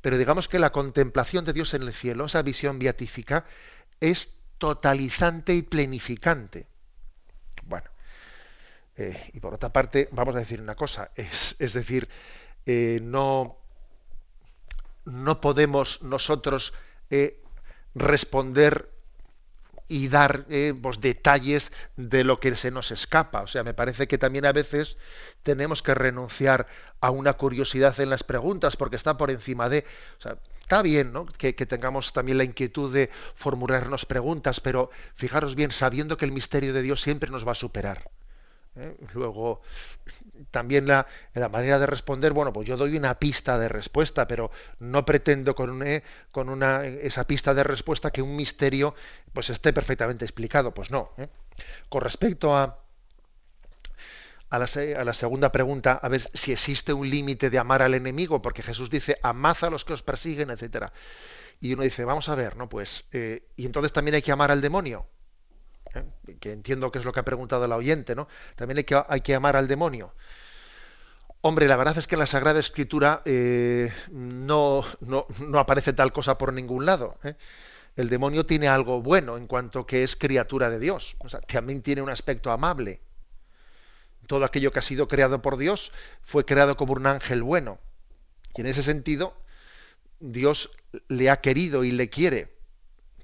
pero digamos que la contemplación de Dios en el cielo, esa visión beatífica, es totalizante y plenificante. Bueno, eh, y por otra parte, vamos a decir una cosa, es, decir, eh, no, no podemos nosotros eh, responder y dar eh, detalles de lo que se nos escapa. O sea, me parece que también a veces tenemos que renunciar a una curiosidad en las preguntas porque está por encima de... O sea, está bien ¿no? que, tengamos también la inquietud de formularnos preguntas, pero fijaros bien, sabiendo que el misterio de Dios siempre nos va a superar. ¿Eh? Luego, también la, la, manera de responder, bueno, pues yo doy una pista de respuesta, pero no pretendo con, eh, con una, esa pista de respuesta que un misterio pues esté perfectamente explicado. Pues no. ¿eh? Con respecto a, a la, a la, segunda pregunta, a ver si existe un límite de amar al enemigo, porque Jesús dice, amad a los que os persiguen, etcétera. Y uno dice, vamos a ver, ¿no? Pues, y entonces también hay que amar al demonio. ¿Eh? que entiendo que es lo que ha preguntado el oyente, ¿no? También hay que, que amar al demonio. Hombre, la verdad es que en la Sagrada Escritura eh, no, no, no, aparece tal cosa por ningún lado. ¿eh? El demonio tiene algo bueno en cuanto que es criatura de Dios. O sea, también tiene un aspecto amable. Todo aquello que ha sido creado por Dios fue creado como un ángel bueno. Y en ese sentido, Dios le ha querido y le quiere.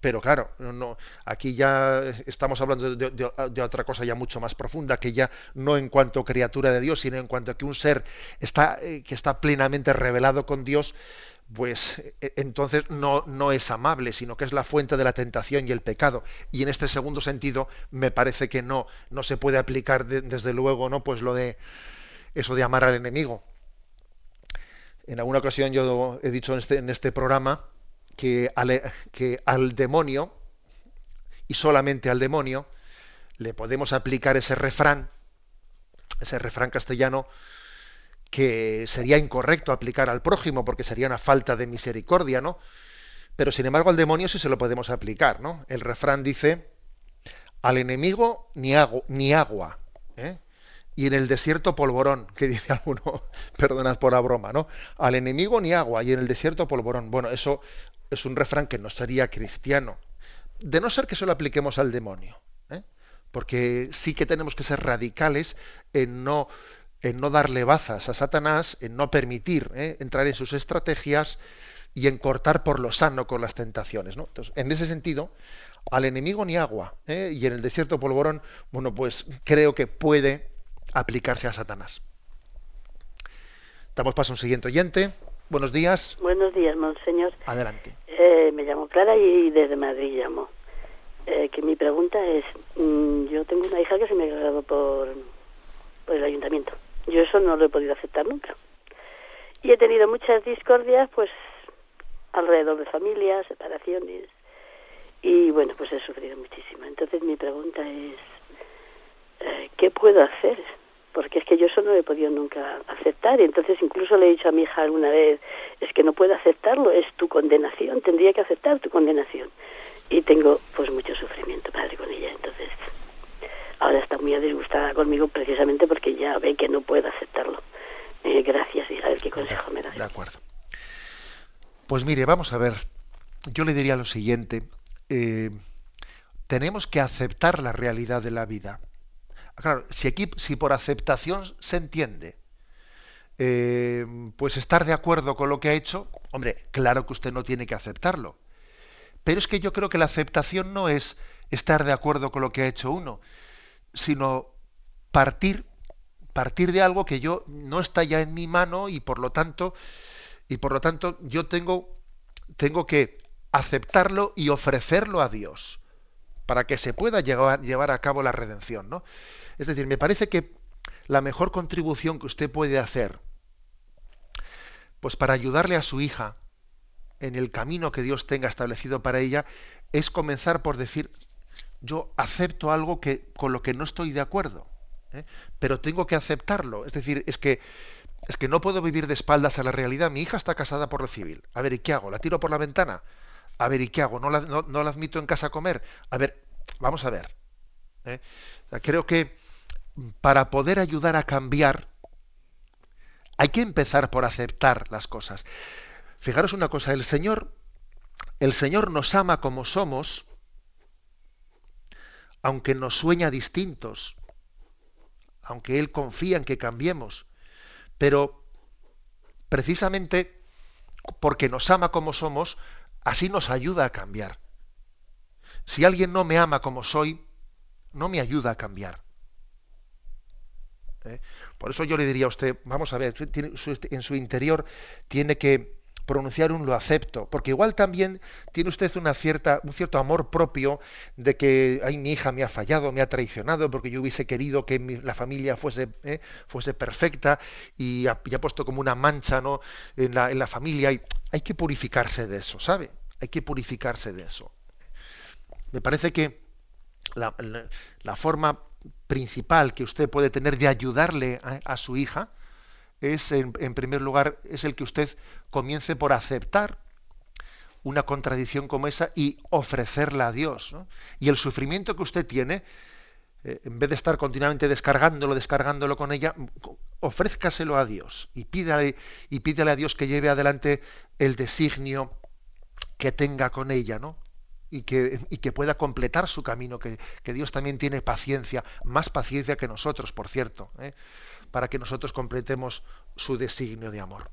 Pero claro, no, aquí ya estamos hablando de, otra cosa ya mucho más profunda, que ya no en cuanto criatura de Dios, sino en cuanto a que un ser está, eh, que está plenamente revelado con Dios, pues e, entonces no, no es amable, sino que es la fuente de la tentación y el pecado. Y en este segundo sentido, me parece que no, no se puede aplicar desde luego, ¿no? Pues lo de eso de amar al enemigo. En alguna ocasión yo he dicho en este, en este programa que al, demonio, y solamente al demonio, le podemos aplicar ese refrán, ese refrán castellano, que sería incorrecto aplicar al prójimo porque sería una falta de misericordia, ¿no? Pero sin embargo al demonio sí se lo podemos aplicar, ¿no? El refrán dice, al enemigo ni, ni agua, ¿eh? y en el desierto polvorón, que dice alguno, perdonad por la broma, ¿no? Al enemigo ni agua y en el desierto polvorón. Bueno, eso es un refrán que no sería cristiano, de no ser que solo apliquemos al demonio, ¿eh? porque sí que tenemos que ser radicales en no, en no darle bazas a Satanás, en no permitir ¿eh? entrar en sus estrategias y en cortar por lo sano con las tentaciones. Entonces, en ese sentido, al enemigo ni agua, ¿eh? y en el desierto polvorón, bueno, pues creo que puede aplicarse a Satanás. Damos paso a un siguiente oyente. Buenos días. Buenos días, monseñor. Adelante. Eh, me llamo Clara y desde Madrid llamo. Eh, que mi pregunta es, mm, yo tengo una hija que se me ha graduado por, por el ayuntamiento. Yo eso no lo he podido aceptar nunca. Y he tenido muchas discordias, pues, alrededor de familias, separaciones. Y bueno, pues he sufrido muchísimo. Entonces mi pregunta es, eh, ¿qué puedo hacer? Porque es que yo eso no he podido nunca aceptar y entonces incluso le he dicho a mi hija alguna vez, es que no puedo aceptarlo, es tu condenación, tendría que aceptar tu condenación. Y tengo pues mucho sufrimiento, padre, con ella, entonces ahora está muy disgustada conmigo precisamente porque ya ve que no puedo aceptarlo. Eh, gracias y a ver qué consejo me da. De acuerdo. Pues mire, vamos a ver, yo le diría lo siguiente, eh, tenemos que aceptar la realidad de la vida Claro, si, por aceptación se entiende, eh, pues estar de acuerdo con lo que ha hecho, hombre, claro que usted no tiene que aceptarlo. Pero es que yo creo que la aceptación no es estar de acuerdo con lo que ha hecho uno, sino partir partir de algo que yo no está ya en mi mano y por lo tanto y por lo tanto yo tengo tengo que aceptarlo y ofrecerlo a Dios para que se pueda llevar, llevar a cabo la redención, ¿no? Es decir, me parece que la mejor contribución que usted puede hacer pues para ayudarle a su hija en el camino que Dios tenga establecido para ella es comenzar por decir yo acepto algo que con lo que no estoy de acuerdo ¿eh? pero tengo que aceptarlo. Es decir es que es que no puedo vivir de espaldas a la realidad. Mi hija está casada por lo civil. A ver y qué hago la tiro por la ventana a ver y qué hago no la, no, la admito en casa a comer a ver vamos a ver ¿eh? creo que para poder ayudar a cambiar hay que empezar por aceptar las cosas Fijaros una cosa, el Señor, el Señor nos ama como somos, aunque nos sueña distintos, aunque Él confía en que cambiemos, pero precisamente porque nos ama como somos, así nos ayuda a cambiar. Si alguien no me ama como soy, no me ayuda a cambiar. ¿Eh? Por eso yo le diría a usted, vamos a ver, en su interior tiene que pronunciar un lo acepto, porque igual también tiene usted una cierta, un cierto amor propio de que, ay, mi hija me ha fallado, me ha traicionado, porque yo hubiese querido que la familia fuese, eh, fuese perfecta y ha, puesto como una mancha ¿no? en, la, en la familia. Y hay que purificarse de eso, ¿sabe? Hay que purificarse de eso. Me parece que la, forma principal que usted puede tener de ayudarle a su hija, es, en, primer lugar, es el que usted comience por aceptar una contradicción como esa y ofrecerla a Dios. Y el sufrimiento que usted tiene, eh, en vez de estar continuamente descargándolo, descargándolo con ella, ofrézcaselo a Dios y pídale, y pídale a Dios que lleve adelante el designio que tenga con ella, ¿no? Y que, pueda completar su camino, que, que, Dios también tiene paciencia, más paciencia que nosotros, por cierto. ¿eh? para que nosotros completemos su designio de amor.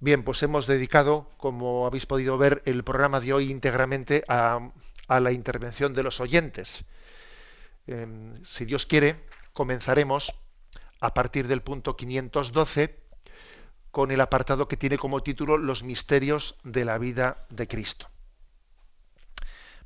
Bien, pues hemos dedicado, como habéis podido ver, el programa de hoy íntegramente a, la intervención de los oyentes. Em, si Dios quiere, comenzaremos a partir del punto 512 con el apartado que tiene como título Los misterios de la vida de Cristo.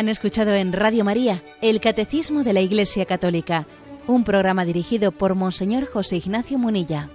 Han escuchado en Radio María el Catecismo de la Iglesia Católica un programa dirigido por Monseñor José Ignacio Munilla.